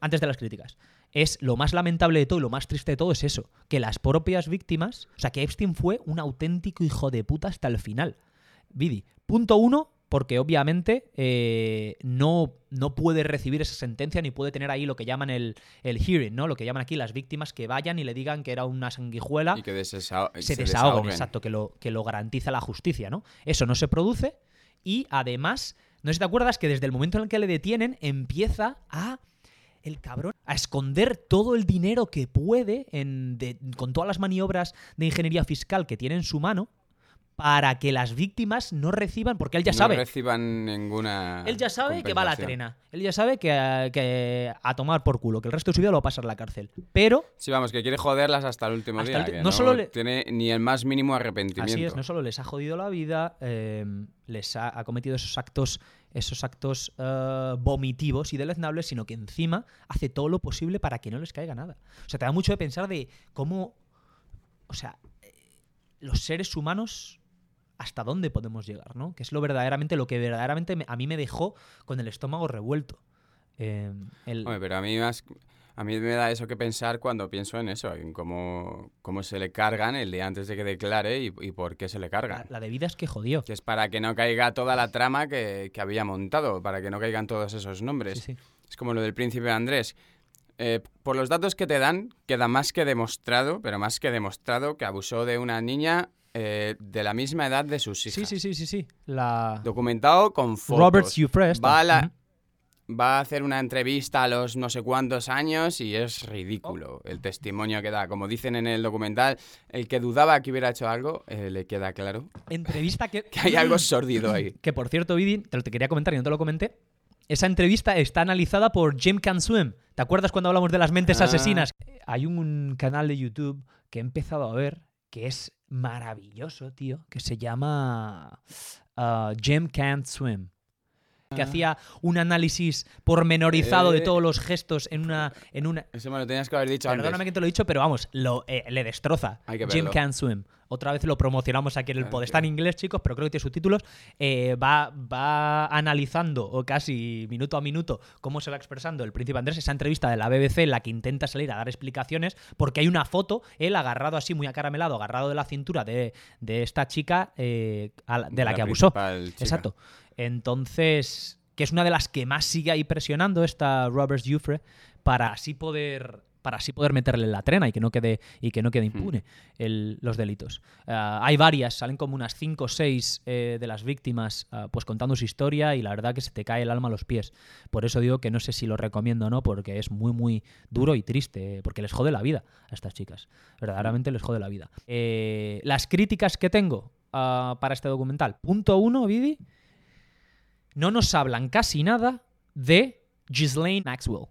antes de las críticas, es lo más lamentable de todo y lo más triste de todo es eso, que las propias víctimas, o sea, que Epstein fue un auténtico hijo de puta hasta el final. Vidi, punto uno, porque obviamente eh, no, no puede recibir esa sentencia ni puede tener ahí lo que llaman el, el hearing, ¿no? Lo que llaman aquí las víctimas que vayan y le digan que era una sanguijuela Y que se, se desahoguen, desahoguen. exacto, que lo, que lo garantiza la justicia, ¿no? Eso no se produce y además, no sé si te acuerdas que desde el momento en el que le detienen empieza a el cabrón a esconder todo el dinero que puede en, de- con todas las maniobras de ingeniería fiscal que tiene en su mano para que las víctimas no reciban, porque él ya no sabe, reciban ninguna. él ya sabe que va a la trena, él ya sabe que, a- que a tomar por culo, que el resto de su vida lo va a pasar en la cárcel, pero Sí, vamos, que quiere joderlas hasta el último Hasta día. el ulti- que no no solo le- tiene ni el más mínimo arrepentimiento. Así es, no solo les ha jodido la vida, eh, les ha, ha cometido esos actos, esos actos eh, vomitivos y deleznables, sino que encima hace todo lo posible para que no les caiga nada. O sea, te da mucho de pensar de cómo, o sea, eh, los seres humanos hasta dónde podemos llegar, ¿no? Que es lo verdaderamente lo que verdaderamente me- a mí me dejó con el estómago revuelto. El- Hombre, pero a mí más... A mí me da eso que pensar cuando pienso en eso, en cómo, cómo se le cargan el día antes de que declare y, y por qué se le cargan. la, la de vida es que jodió. Que es para que no caiga toda la trama que, que había montado, para que no caigan todos esos nombres. Sí, sí. Es como lo del príncipe Andrés. Eh, por los datos que te dan, queda más que demostrado, pero más que demostrado, que abusó de una niña eh, de la misma edad de sus hijas. Sí, sí, sí, sí, sí. La Documentado con fotos. Robert. Va a, la-. Va a hacer una entrevista a los no sé cuántos años y es ridículo el testimonio que da. Como dicen en el documental, el que dudaba que hubiera hecho algo, eh, le queda claro Entrevista que... que hay algo sórdido ahí. Que por cierto, Vidi, te lo te quería comentar y no te lo comenté. Esa entrevista está analizada por Jim Can Swim. ¿Te acuerdas cuando hablamos de las mentes Ah. asesinas? Hay un canal de YouTube que he empezado a ver que es maravilloso, tío, que se llama ah, Jim Can't Swim. Que Ah. hacía un análisis pormenorizado de Eh. todos los gestos en una. En una Eso me lo tenías que haber dicho Perdóname antes. que te lo he dicho, pero vamos, lo, eh, le destroza. Hay que Jim. Can Swim. Otra vez lo promocionamos aquí en el Claro, pod. Está en inglés, chicos, pero creo que tiene subtítulos. Eh, va, va analizando, o casi minuto a minuto, cómo se va expresando el príncipe Andrés. Esa entrevista de la BBC en la que intenta salir a dar explicaciones, porque hay una foto, él agarrado así, muy acaramelado, agarrado de la cintura de, de esta chica a de, la, que abusó. chica. Exacto. Entonces, que es una de las que más sigue ahí presionando esta Robert Jufre para así poder para así poder meterle en la trena y que no quede y que no quede impune el- los delitos. Ah, hay varias, salen como unas 5 o 6 de las víctimas ah, pues contando su historia y la verdad que se te cae el alma a los pies. Por eso digo que no sé si lo recomiendo o no, porque es muy, muy duro y triste, porque les jode la vida a estas chicas. Verdaderamente les jode la vida. Eh, las críticas que tengo ah, para este documental. Punto uno, Vidi, no nos hablan casi nada de Ghislaine Maxwell.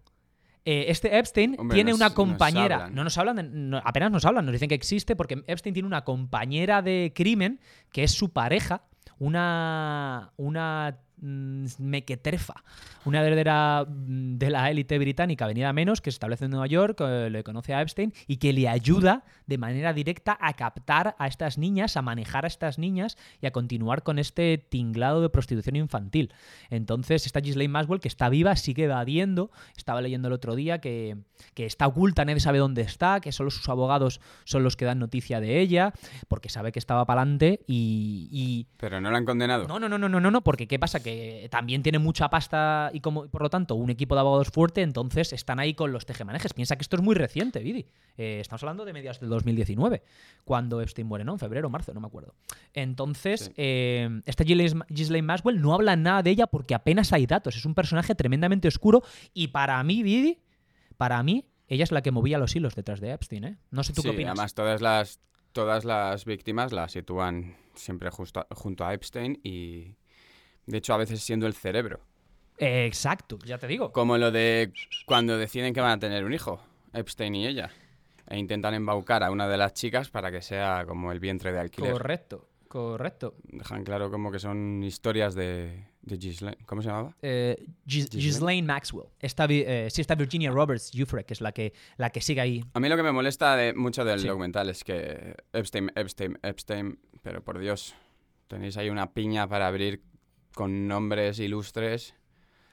Eh, este Epstein Hombre, tiene nos- una compañera. no nos hablan, de- no- apenas nos hablan, nos dicen que existe porque Epstein tiene una compañera de crimen que es su pareja, una. una mequetrefa, una heredera mm, de la élite británica venida menos que se establece en Nueva York, eh, le conoce a Epstein y que le ayuda de manera directa a captar a estas niñas, a manejar a estas niñas y a continuar con este tinglado de prostitución infantil. Entonces, esta Ghislaine Maxwell, que está viva, sigue evadiendo. Estaba leyendo el otro día que, que está oculta, nadie sabe dónde está, que solo sus abogados son los que dan noticia de ella, porque sabe que estaba para adelante y, y- Pero no la han condenado. no, no, no, no, no, no, porque ¿qué pasa? Que también tiene mucha pasta y como por lo tanto un equipo de abogados fuerte, entonces están ahí con los tejemanejes. Piensa que esto es muy reciente, Vidi. Eh, estamos hablando de mediados del 2019, cuando Epstein muere, ¿no? En febrero o marzo, no me acuerdo. Entonces, Sí. eh, esta Ghislaine Maxwell no habla nada de ella porque apenas hay datos. Es un personaje tremendamente oscuro y para mí, Vidi, para mí, ella es la que movía los hilos detrás de Epstein, ¿eh? No sé tú sí, qué opinas. además todas las, todas las víctimas las sitúan siempre justo, junto a Epstein y, de hecho, a veces siendo el cerebro. Eh, exacto, ya te digo. Como lo de cuando deciden que van a tener un hijo, Epstein y ella. E intentan embaucar a una de las chicas para que sea como el vientre de alquiler. Correcto, correcto. Dejan claro como que son historias de, de Ghislaine. ¿Cómo se llamaba? eh, Gis- Ghislaine. Ghislaine Maxwell. Esta, eh, sí, está Virginia Roberts Jufre, que es la que, la que sigue ahí. A mí lo que me molesta de, mucho del Sí. documental es que Epstein, Epstein, Epstein, pero por Dios, tenéis ahí una piña para abrir con nombres ilustres.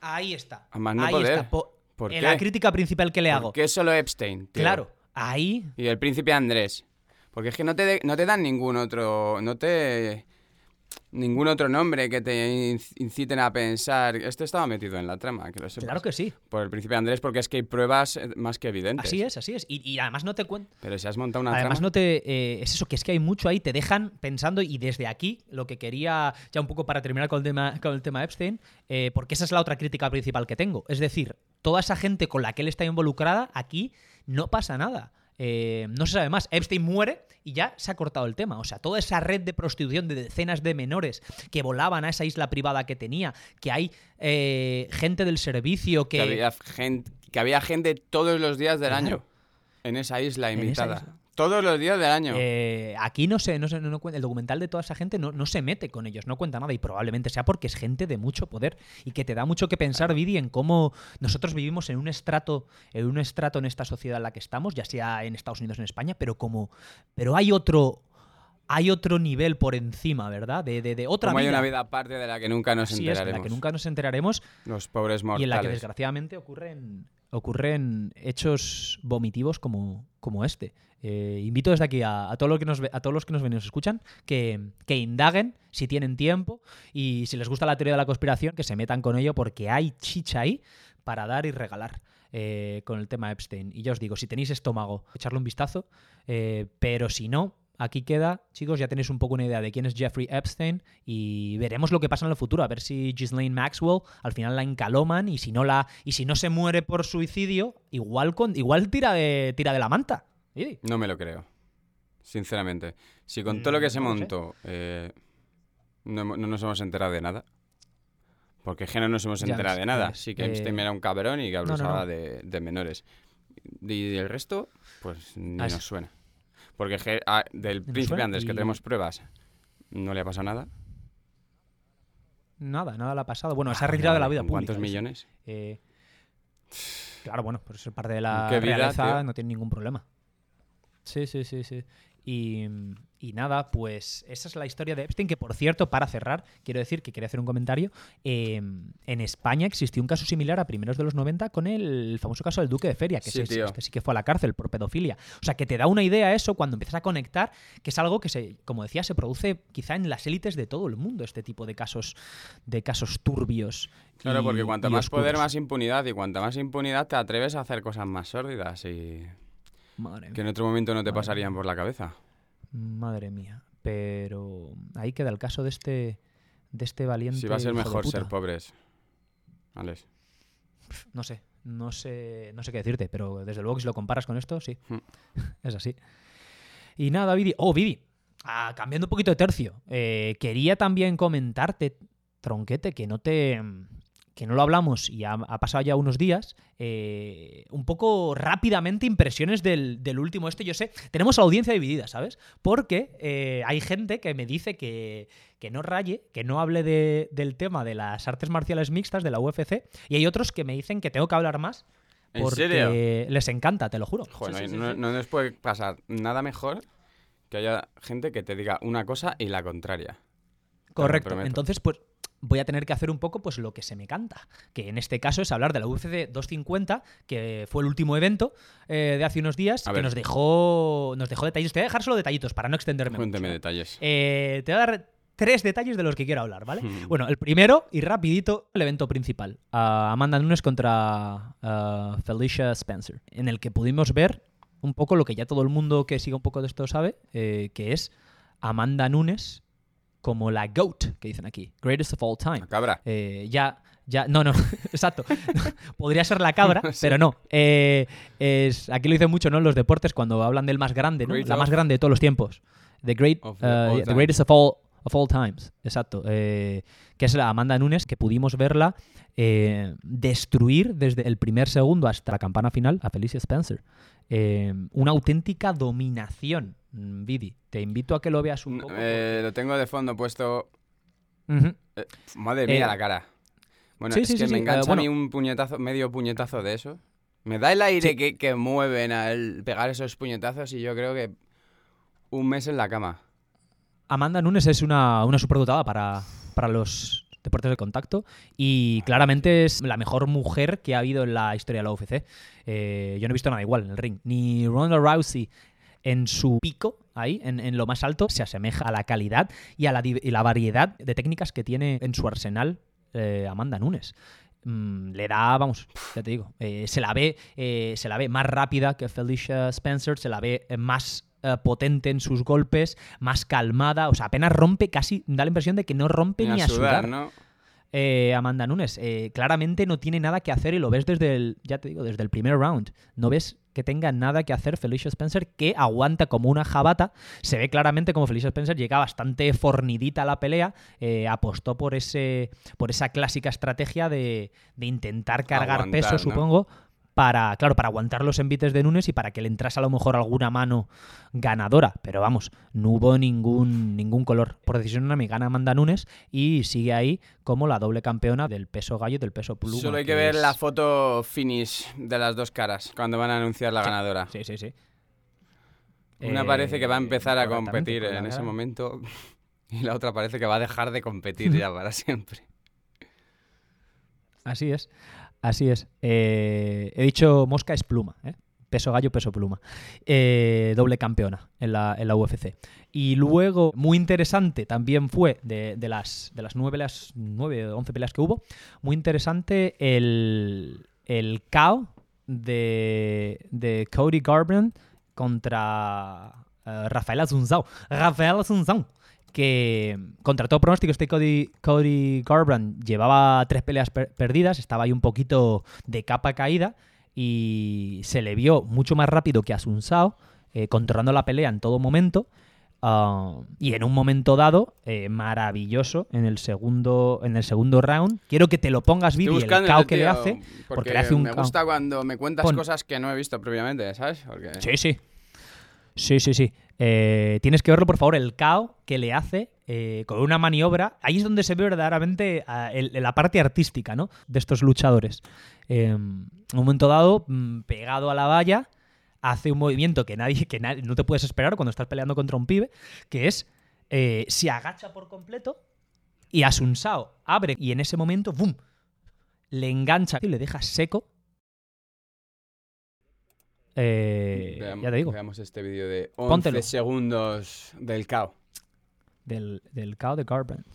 Ahí está. A más no ahí poder. está. Po- ¿Por qué? La crítica principal que le ¿Por hago. qué solo Epstein? tío? Claro, ahí. Y el príncipe Andrés. Porque es que no te, de- no te dan ningún otro. No te. Ningún otro nombre que te inc- inciten a pensar. Este estaba metido en la trama, que lo sepas. Claro que sí. Por el príncipe Andrés, porque es que hay pruebas eh, más que evidentes. Así es, así es. Y, y además no te cuento. Pero si has montado una Además trama. no te eh, es eso que es que hay mucho ahí te dejan pensando y desde aquí lo que quería ya un poco para terminar con el tema con el tema Epstein eh, porque esa es la otra crítica principal que tengo es decir toda esa gente con la que él está involucrada aquí no pasa nada Eh, no se sabe más Epstein muere y ya se ha cortado el tema o sea toda esa red de prostitución de decenas de menores que volaban a esa isla privada que tenía que hay eh, gente del servicio que, que, había gente, que había gente todos los días del Claro. año en esa isla invitada. Todos los días del año. Eh, aquí no sé, no sé, no, no cuenta- el documental de toda esa gente no, no se mete con ellos, no cuenta nada y probablemente sea porque es gente de mucho poder y que te da mucho que pensar, Vidi, en cómo nosotros vivimos en un estrato, en un estrato en esta sociedad en la que estamos, ya sea en Estados Unidos o en España, pero como, pero hay otro, hay otro nivel por encima, ¿verdad? De, de, de otra Como hay vida. una vida aparte de la que nunca nos Así es, de enteraremos. la que nunca nos enteraremos Los pobres y mortales. en la que desgraciadamente ocurren, ocurren hechos vomitivos como, como este. Eh, invito desde aquí a, que nos, a todos los que nos ven y nos escuchan que, que indaguen si tienen tiempo y si les gusta la teoría de la conspiración, que se metan con ello porque hay chicha ahí para dar y regalar eh, con el tema Epstein. Y ya os digo, si tenéis estómago, echarle un vistazo, eh, pero si no, aquí queda, chicos, ya tenéis un poco una idea de quién es Jeffrey Epstein y veremos lo que pasa en el futuro, a ver si Ghislaine Maxwell al final la encaloman y si no la y si no se muere por suicidio, igual con igual tira de tira de la manta. No me lo creo. Sinceramente. Si con todo lo que se Mm, no lo sé. montó eh, no, nos hemos enterado de nada. Porque es que no nos hemos enterado de nada. ves. Sí que Eh, Epstein era un cabrón y que no. De, de menores. Y el resto, pues ni nos suena. Porque ah, del príncipe Andrés que tenemos pruebas, no le ha pasado nada. Nada, nada le ha pasado. Bueno, se ha Ah, retirado de la vida ¿con pública. ¿Cuántos millones? Eh, claro, bueno, pues es parte de la ¿Qué vida, realeza, tío? no tiene ningún problema. Sí, sí, sí, sí. Y, y nada, pues esa es la historia de Epstein, que por cierto, para cerrar, quiero decir que quería hacer un comentario. eh, en España existió un caso similar a primeros de los 90 con el famoso caso del Duque de Feria, que Sí, este sí que fue a la cárcel por pedofilia. O sea, que te da una idea eso cuando empiezas a conectar, que es algo que, se, como decía, se produce quizá en las élites de todo el mundo, este tipo de casos, de casos turbios. Claro, y- porque cuanto más poder, más impunidad. Y cuanta más impunidad, te atreves a hacer cosas más sórdidas y Madre que en otro momento no te Madre pasarían por la cabeza. Madre mía. Pero ahí queda el caso de este de este valiente. Si va a ser mejor ser pobres. Alex. No sé, no sé, no sé qué decirte, pero desde luego que si lo comparas con esto, sí. Hmm. es así. Y nada, Vidi. Oh, Vidi. Ah, cambiando un poquito de tercio. eh, quería también comentarte, Tronquete, que no te. Que no lo hablamos y ha, ha pasado ya unos días, eh, un poco rápidamente impresiones del, del último este, yo sé, tenemos la audiencia dividida, ¿sabes? Porque eh, hay gente que me dice que, que no raye, que no hable de- del tema de las artes marciales mixtas de la UFC, y hay otros que me dicen que tengo que hablar más ¿En porque serio? les encanta, te lo juro. Joder, Sí, no, sí, sí, no- nos puede pasar nada mejor que haya gente que te diga una cosa y la contraria. Correcto. Entonces, pues voy a tener que hacer un poco pues lo que se me canta, que en este caso es hablar de la UFC 250, que fue el último evento eh, de hace unos días, A que ver. nos dejó nos dejó detalles. Te voy a dejar solo detallitos para no extenderme Cuénteme mucho. detalles. Eh, te voy a dar tres detalles de los que quiero hablar, ¿vale? Hmm. Bueno, el primero y rapidito, el evento principal. Amanda Nunes contra Felicia Spencer, en el que pudimos ver un poco lo que ya todo el mundo que sigue un poco de esto sabe, eh, que es Amanda Nunes como la GOAT, que dicen aquí, Greatest of All Time. La cabra. Eh, ya, ya, no, no, exacto. Podría ser la cabra, Sí. pero no. Eh, es, aquí lo dicen mucho, ¿no? En los deportes cuando hablan del más grande, ¿no? La más grande de todos los tiempos. The great, Of the uh, the greatest of all, of all times. Exacto. Eh, que es la Amanda Nunes, que pudimos verla eh, destruir desde el primer segundo hasta la campana final a Felicia Spencer. Eh, una auténtica dominación, mm, Vidi. Te invito a que lo veas un poco. Eh, lo tengo de fondo puesto. Eh, madre mía, Eh, la cara. Bueno, sí, es sí, que sí, me engancha a mí un puñetazo, medio puñetazo de eso. Me da el aire que, que mueven al pegar esos puñetazos y yo creo que un mes en la cama. Amanda Nunes es una, una superdotada para, para los deportes de contacto y claramente es la mejor mujer que ha habido en la historia de la UFC. Eh, yo no he visto nada igual en el ring. Ni Ronda Rousey en su pico, ahí, en, en lo más alto, se asemeja a la calidad y a la, y la variedad de técnicas que tiene en su arsenal eh, Amanda Nunes. Mm, le da, vamos, ya te digo, eh, se la ve, se la ve más rápida que Felicia Spencer, se la ve más eh, potente en sus golpes, más calmada, o sea, apenas rompe, casi da la impresión de que no rompe ni, a sudar. ¿no? Eh, Amanda Nunes, eh, claramente no tiene nada que hacer y lo ves desde el, ya te digo, desde el primer round. No ves que tenga nada que hacer Felicia Spencer, que aguanta como una jabata. Se ve claramente como Felicia Spencer llega bastante fornidita a la pelea, eh, apostó por ese, por esa clásica estrategia de, de intentar cargar Aguantar, peso, ¿no? supongo. Para, claro, para aguantar los envites de Nunes y para que le entrase a lo mejor alguna mano ganadora. Pero vamos, no hubo ningún, ningún color. Por decisión unánime gana Amanda Nunes y sigue ahí como la doble campeona del peso gallo y del peso pluma. Solo hay que ver es- la foto finish de las dos caras cuando van a anunciar la ganadora. Sí, sí, sí. Una Eh, parece que va a empezar a competir en ese momento y la otra parece que va a dejar de competir ya para siempre. Así es, así es. Eh, he dicho mosca es pluma, ¿eh? peso gallo, peso pluma. Eh, doble campeona en la, en la UFC. Y luego, muy interesante también fue de, de las, de las nueve, peleas, nueve o once peleas que hubo, muy interesante el, el KO de, de Cody Garbrandt contra eh, Rafael Asunzao. Rafael Asunzao que contra todo pronóstico este Cody, Cody Garbrandt llevaba tres peleas per- perdidas, estaba ahí un poquito de capa caída y se le vio mucho más rápido que a Sun Sao, eh, controlando la pelea en todo momento. ah, y en un momento dado, eh, maravilloso, en el segundo en el segundo round. Quiero que te lo pongas, Vivi, el el que le hace. Porque, le hace un me gusta cuando me cuentas Pon. cosas que no he visto previamente, ¿sabes? Porque Sí, sí. Sí, sí, sí. Eh, tienes que verlo, por favor, el KO que le hace eh, con una maniobra. Ahí es donde se ve verdaderamente ah, la parte artística ¿no? de estos luchadores. Eh, en un momento dado, mm, pegado a la valla, hace un movimiento que nadie, que no te puedes esperar cuando estás peleando contra un pibe, que es eh, se agacha por completo y Asunsao abre y en ese momento, ¡bum! Le engancha y le deja seco. Eh, veam- ya te digo. veamos este vídeo de 11 Póntelo. segundos del KO. del, del KO de Garbrandt.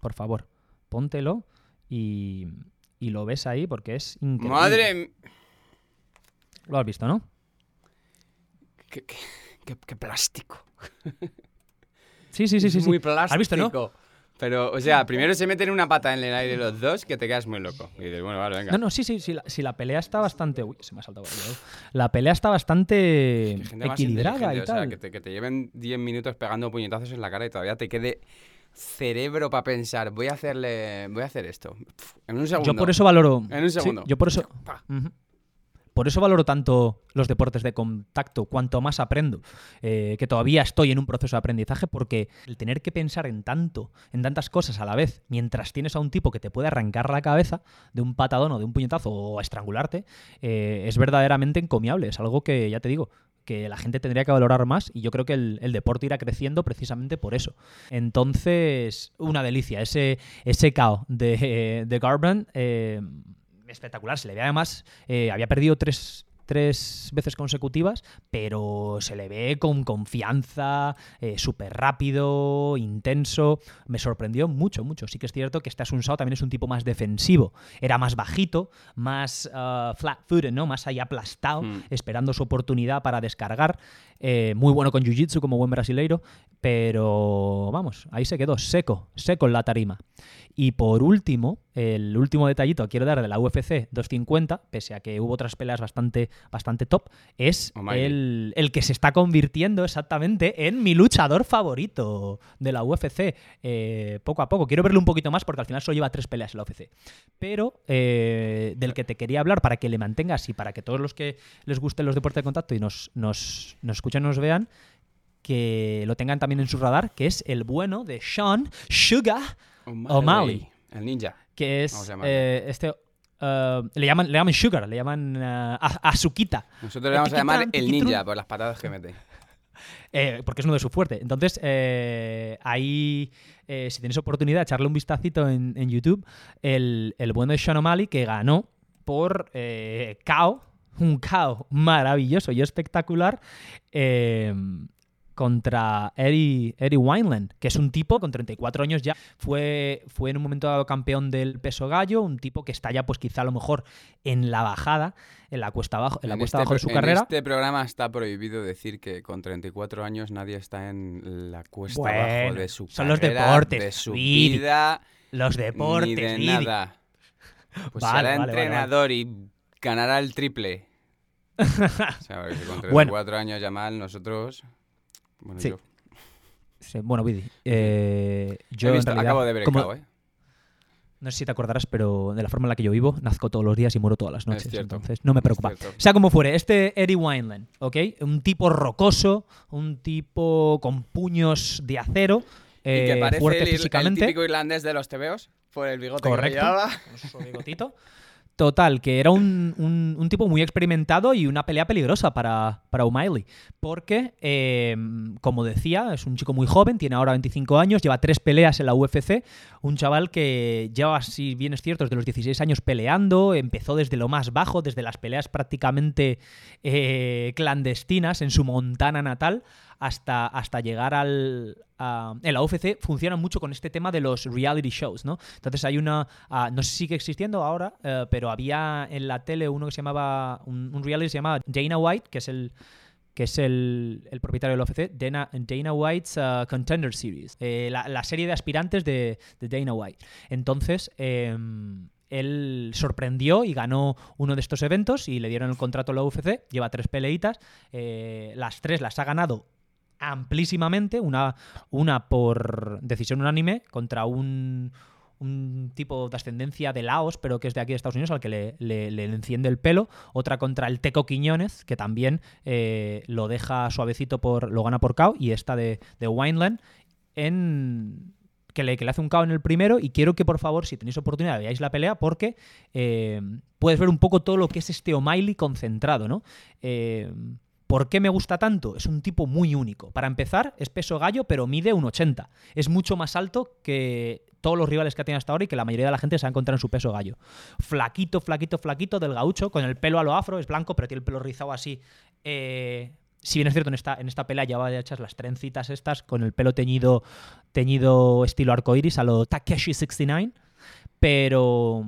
Por favor, póntelo y, y lo ves ahí porque es increíble. Madre Lo has visto, ¿no? qué, qué- qué- qué plástico. Sí, sí, sí, sí. muy plástico. ¿Has visto, no? Pero, o sea, primero se meten una pata en el aire los dos que te quedas muy loco. Y dices, bueno, vale, venga. No, no, sí, sí, sí. La, sí, la pelea está bastante. Uy, se me ha saltado. el dedo. La pelea está bastante Que equilibrada y o sea, que te, que te lleven 10 minutos pegando puñetazos en la cara y todavía te quede cerebro para pensar, voy a hacerle, voy a hacer esto. En un segundo. Yo por eso valoro. En un sí, segundo. yo por eso. Pa. Ujú. Por eso valoro tanto los deportes de contacto, cuanto más aprendo, eh, que todavía estoy en un proceso de aprendizaje, porque el tener que pensar en tanto, en tantas cosas a la vez, mientras tienes a un tipo que te puede arrancar la cabeza de un patadón o de un puñetazo o estrangularte, eh, es verdaderamente encomiable. Es algo que, ya te digo, que la gente tendría que valorar más y yo creo que el, deporte irá creciendo precisamente por eso. Entonces, una delicia. Ese, ese de, de Garbrandt, eh, espectacular. Se le ve además, eh, había perdido tres, tres veces consecutivas, pero se le ve con confianza, eh, súper rápido, intenso. Me sorprendió mucho, mucho. Sí que es cierto que este Asunsao también es un tipo más defensivo. Era más bajito, más ah, flat-footed, ¿no? Más ahí aplastado, Mm. esperando su oportunidad para descargar. Eh, muy bueno con Jiu-Jitsu como buen brasileiro, pero vamos, ahí se quedó seco, seco en la tarima. Y por último, el último detallito que quiero dar de la UFC 250, pese a que hubo otras peleas bastante, bastante top, es O'Malley. el, el que se está convirtiendo exactamente en mi luchador favorito de la UFC. eh, poco a poco. Quiero verlo un poquito más porque al final solo lleva tres peleas en la UFC. Pero eh, del que te quería hablar para que le mantengas y para que todos los que les gusten los deportes de contacto y nos, nos, nos escuchen, nos vean, que lo tengan también en su radar, que es el bueno de Sean Sugar O'Malley. El ninja. que es eh, este eh, le llaman le llaman sugar le llaman Azuquita Nosotros le vamos a llamar el ninja por las patadas que mete. eh, porque es uno de sus fuertes entonces eh, ahí eh, si tienes oportunidad echarle un vistacito en, en YouTube el, el bueno de Sean O'Malley que ganó por KO un KO maravilloso y espectacular contra Eddie, Eddie Wineland, que es un tipo con 34 años ya, fue, fue en un momento dado campeón del peso gallo, un tipo que está ya pues quizá a lo mejor en la bajada, en la cuesta abajo, en la cuesta este, abajo de su en carrera. este programa está prohibido decir que con 34 años nadie está en la cuesta Bueno, abajo de su son los deportes, de su Viri, vida, Los deportes, ni de Viri. nada. Pues Vale, será vale, vale, entrenador y ganará el triple. o sea, porque si con 34 Bueno. años ya mal, nosotros... Bueno, Sí. yo. Sí, bueno, Vidi, eh, yo He en visto- realidad, acabo de ver el como- cabo, ¿eh? no sé si te acordarás, pero de la forma en la que yo vivo, nazco todos los días y muero todas las noches. cierto. Entonces, no me preocupa. Sea como fuere, este Eddie Wineland, ¿ok? Un tipo rocoso, un tipo con puños de acero, y que eh, parece fuerte el, ir- el físicamente. típico irlandés de los tebeos por el bigote Correcto. que llevaba. con su bigotito. Total, que era un, un- tipo muy experimentado y una pelea peligrosa para, para O'Malley. Porque, eh, como decía, es un chico muy joven, tiene ahora 25 años, lleva tres peleas en la UFC. Un chaval que lleva, si bien es cierto, desde los 16 años peleando. Empezó desde lo más bajo, desde las peleas prácticamente eh, clandestinas en su Montana natal, hasta, hasta llegar al. en la UFC funciona mucho con este tema de los reality shows, ¿no? Entonces hay una. ah, no sé si sigue existiendo ahora, eh, pero había en la tele uno que se llamaba. Un, reality se llamaba Dana White, que es el que es el, el propietario del UFC, Dana, Dana White's uh, Contender Series, eh, la, la serie de aspirantes de, de Dana White. Entonces, eh, él sorprendió y ganó uno de estos eventos y le dieron el contrato a la UFC, lleva tres peleitas, eh, las tres las ha ganado amplísimamente, una, una por decisión unánime contra un, un tipo de ascendencia de Laos, pero que es de aquí de Estados Unidos, al que le, le- enciende el pelo. Otra contra el Teco Quiñones, que también eh, lo deja suavecito por. lo gana por KO. Y esta de, de Wineland en. Que le, que le hace un KO en el primero. Y quiero que por favor, si tenéis oportunidad, veáis la pelea, porque eh, puedes ver un poco todo lo que es este O'Malley concentrado, ¿no? Eh, ¿Por qué me gusta tanto? Es un tipo muy único. Para empezar, es peso gallo, pero mide un 80. Es mucho más alto que todos los rivales que ha tenido hasta ahora y que la mayoría de la gente se va a encontrar en su peso gallo. Flaquito, flaquito, flaquito del gaucho, con el pelo a lo afro, es blanco, pero tiene el pelo rizado así. Eh, si bien es cierto, en esta, en esta pelea llevaba hechas las trencitas estas, con el pelo teñido, teñido estilo arcoiris a lo Takeshi 69, pero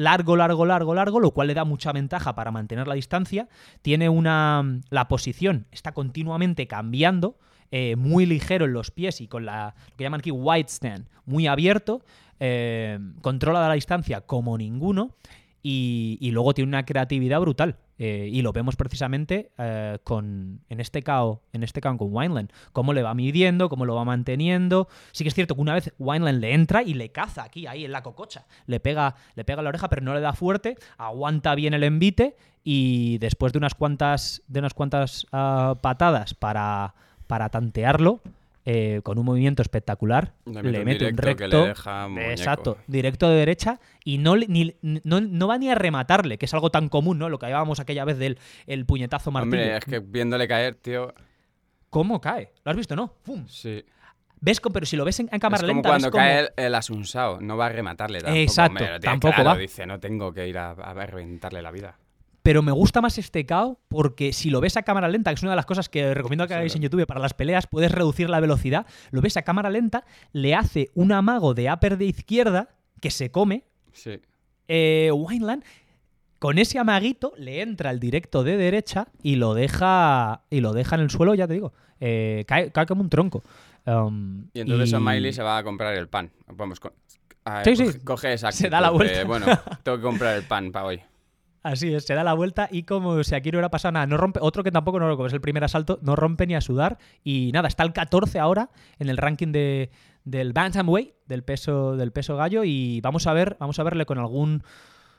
largo, largo, largo, largo, lo cual le da mucha ventaja para mantener la distancia. Tiene una. La posición está continuamente cambiando, eh, muy ligero en los pies y con la, lo que llaman aquí wide stand, muy abierto. eh, controla la distancia como ninguno. Y luego tiene una creatividad brutal. Eh, y lo vemos precisamente eh, con en este KO, en este KO con Wineland. Cómo le va midiendo, cómo lo va manteniendo. Sí que es cierto que una vez Wineland le entra y le caza aquí, ahí en la cococha. Le pega, le pega la oreja, pero no le da fuerte. Aguanta bien el envite. Y después de unas cuantas, de unas cuantas ah, patadas para, para tantearlo. Eh, con un movimiento espectacular, Le le mete un recto, le exacto, directo de derecha y no, ni, no, no va ni a rematarle, que es algo tan común, ¿no? Lo que hablábamos aquella vez del el puñetazo martillo. Hombre, es que viéndole caer, tío. ¿Cómo cae? ¿Lo has visto, no? ¡Fum! Sí. ¿Ves? Pero si lo ves en, en cámara es como lenta, cuando ves como- cae el, el asunsao. No va a rematarle tampoco. Exacto, hombre, tampoco claro, va. Dice, no tengo que ir a, a reventarle la vida. Pero me gusta más este KO porque si lo ves a cámara lenta, que es una de las cosas que recomiendo que hagáis en YouTube para las peleas, puedes reducir la velocidad. Lo ves a cámara lenta, le hace un amago de upper de izquierda que se come. Sí. Eh, Wineland, con ese amaguito, le entra el directo de derecha y lo deja, y lo deja en el suelo, ya te digo. Eh, cae, cae como un tronco. Um, Y entonces y- se va a comprar el pan. Vamos, co- a- Sí, sí. coge, coge esa Se da la de, vuelta. bueno, tengo que comprar el pan para hoy. Así es, se da la vuelta y como si aquí no hubiera pasado nada, no rompe, otro que tampoco no como es el primer asalto, no rompe ni a sudar y nada, está el 14 ahora en el ranking de, del bantamweight, del peso del peso gallo y vamos a ver, vamos a verle con algún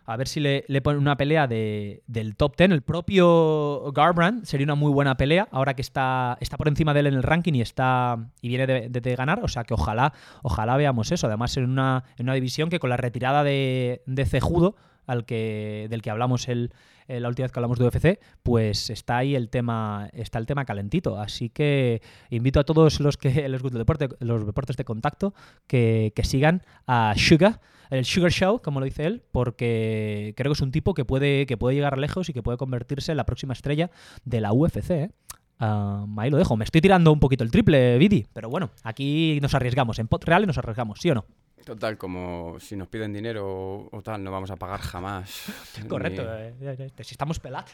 a ver si le, le ponen una pelea de, del top 10. El propio Garbrandt sería una muy buena pelea, ahora que está, está por encima de él en el ranking y está y viene de, de- de ganar. O sea que ojalá, ojalá veamos eso. Además, en una, en una división que con la retirada de, de Cejudo, al que, del que hablamos el, eh, la última vez que hablamos de UFC, pues está ahí el tema, está el tema calentito. Así que invito a todos los que les gusta el deporte, los deportes de contacto, que, que sigan a Sugar, el Sugar Show, como lo dice él, porque creo que es un tipo que puede, que puede llegar lejos y que puede convertirse en la próxima estrella de la UFC. ¿eh? Ah, ahí lo dejo. Me estoy tirando un poquito el triple, Vidi, pero bueno, aquí nos arriesgamos. En pot real nos arriesgamos, ¿sí o no? Total, como si nos piden dinero o, o tal, no vamos a pagar jamás. Correcto, Ni- eh, eh, eh, si estamos pelados.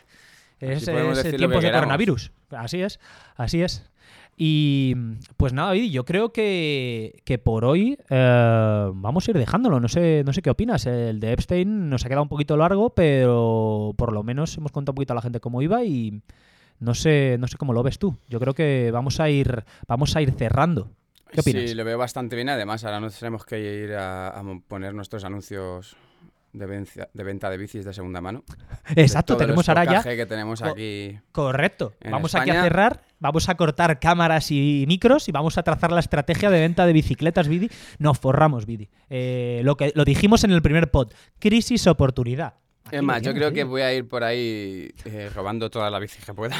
Es, es tiempos de coronavirus. Así es, así es. Y pues nada, yo creo que, que por hoy eh, vamos a ir dejándolo. No sé, no sé qué opinas. El de Epstein nos ha quedado un poquito largo, pero por lo menos hemos contado un poquito a la gente cómo iba y no sé, no sé cómo lo ves tú. Yo creo que vamos a ir, vamos a ir cerrando. ¿Qué opinas? Sí, lo veo bastante bien. Además, ahora nos tenemos que ir a, a poner nuestros anuncios de, vencia- de venta de bicis de segunda mano. De Exacto, el tenemos ahora ya. que tenemos aquí. Correcto. Vamos aquí a España. cerrar vamos a cortar cámaras y micros y vamos a trazar la estrategia de venta de bicicletas, Vidi. Nos forramos, Vidi. Eh, lo, que, lo dijimos en el primer pod. Crisis oportunidad. Aquí Es más, yo creo que Vidi. voy a ir por ahí eh, robando toda la bici que pueda.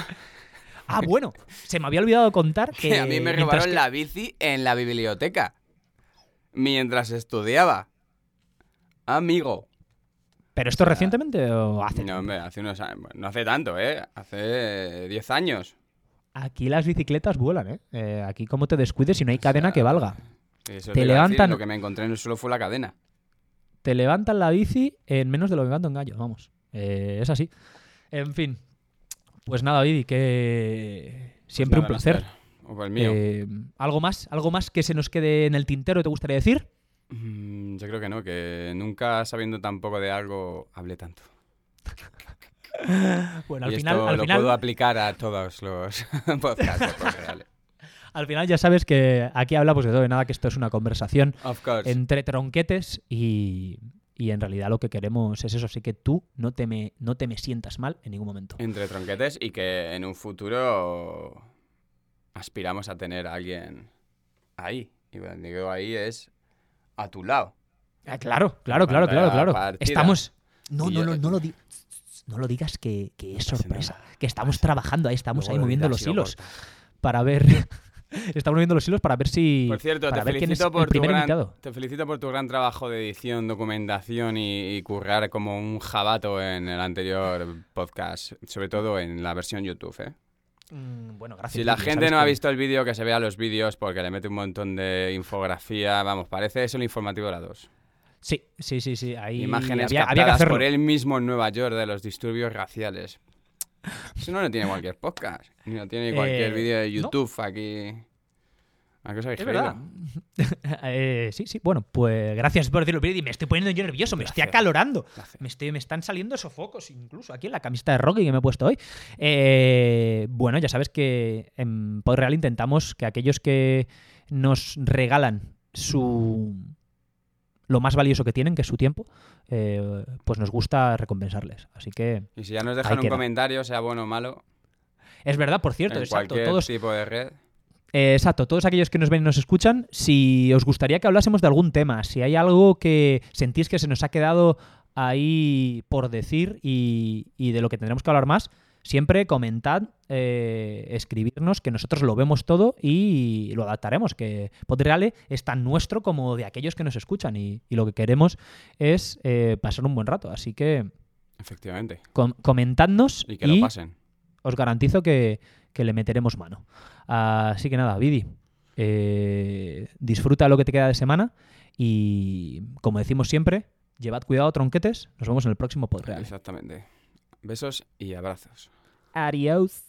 Ah, bueno. Se me había olvidado contar que... Que a mí me robaron que- la bici en la biblioteca. Mientras estudiaba. Amigo. ¿Pero esto recientemente o hace? No, hombre, hace unos años. No hace tanto, ¿eh? Hace 10 años. Aquí las bicicletas vuelan, ¿eh? Eh, Aquí como te descuides y no hay cadena que valga. Eso Te decir, levantan- Lo que me encontré en el suelo fue la cadena. Te levantan la bici en menos de lo que levanto en gallo, vamos. Eh, es así. En fin. Pues nada, Vidi, que siempre un Nada, placer. O el mío. Eh, ¿Algo más? ¿Algo más que se nos quede en el tintero te gustaría decir? Mm, Yo creo que no, que nunca sabiendo tan poco de algo hablé tanto. Bueno, al y final, esto al lo final, puedo aplicar a todos los podcasts al final ya sabes que aquí hablamos de todo y nada, que esto es una conversación entre tronquetes y, y en realidad lo que queremos es eso. Así que tú no te me, no te me sientas mal en ningún momento. Entre tronquetes y que en un futuro aspiramos a tener a alguien ahí. Y cuando digo ahí es a tu lado. Ah, claro, claro, claro, claro, claro. partida. Estamos. No, no, no, no lo, di- no lo digas que, que es sorpresa. Que estamos trabajando ahí, estamos Luego ahí moviendo los hilos para ver. estamos moviendo los hilos para ver si. Por cierto, te felicito, el por tu gran, te felicito por tu gran trabajo de edición, documentación y, y currar como un jabato en el anterior podcast, sobre todo en la versión YouTube. ¿eh? Mm, bueno, gracias. Si la gente no ha visto el vídeo, que se vea los vídeos porque le mete un montón de infografía. Vamos, parece eso el informativo de la 2. Sí, sí, sí, sí. Ahí Imágenes había, había que captadas por él mismo en Nueva York de los disturbios raciales. Eso no lo tiene cualquier podcast, ni lo tiene cualquier Eh, vídeo de no. YouTube aquí. ¿A qué os habéis Es creído? verdad. Eh, sí, sí. Bueno, pues gracias por decirlo, Piridi. Me estoy poniendo yo nervioso, me estoy acalorando. Me, estoy, me están saliendo sofocos incluso aquí en la camiseta de Rocky que me he puesto hoy. Eh, bueno, ya sabes que en Podreal intentamos que aquellos que nos regalan su lo más valioso que tienen, que es su tiempo, eh, pues nos gusta recompensarles. Así que Y si ya nos dejan un queda. comentario, sea bueno o malo, es verdad, por cierto, en exacto. cualquier Todos, tipo de red, Eh, exacto, todos aquellos que nos ven y nos escuchan, si os gustaría que hablásemos de algún tema, si hay algo que sentís que se nos ha quedado ahí por decir y, y de lo que tendremos que hablar más, siempre comentad, eh, escribirnos, que nosotros lo vemos todo y lo adaptaremos, que Podreale es tan nuestro como de aquellos que nos escuchan y, y lo que queremos es eh, pasar un buen rato. Así que efectivamente. com- comentadnos Y que lo pasen. os garantizo que, que le meteremos mano. Así que nada, Vidi, eh, disfruta lo que te queda de semana y, como decimos siempre, llevad cuidado, tronquetes. Nos vemos en el próximo podcast. Exactamente. Besos y abrazos. Adios.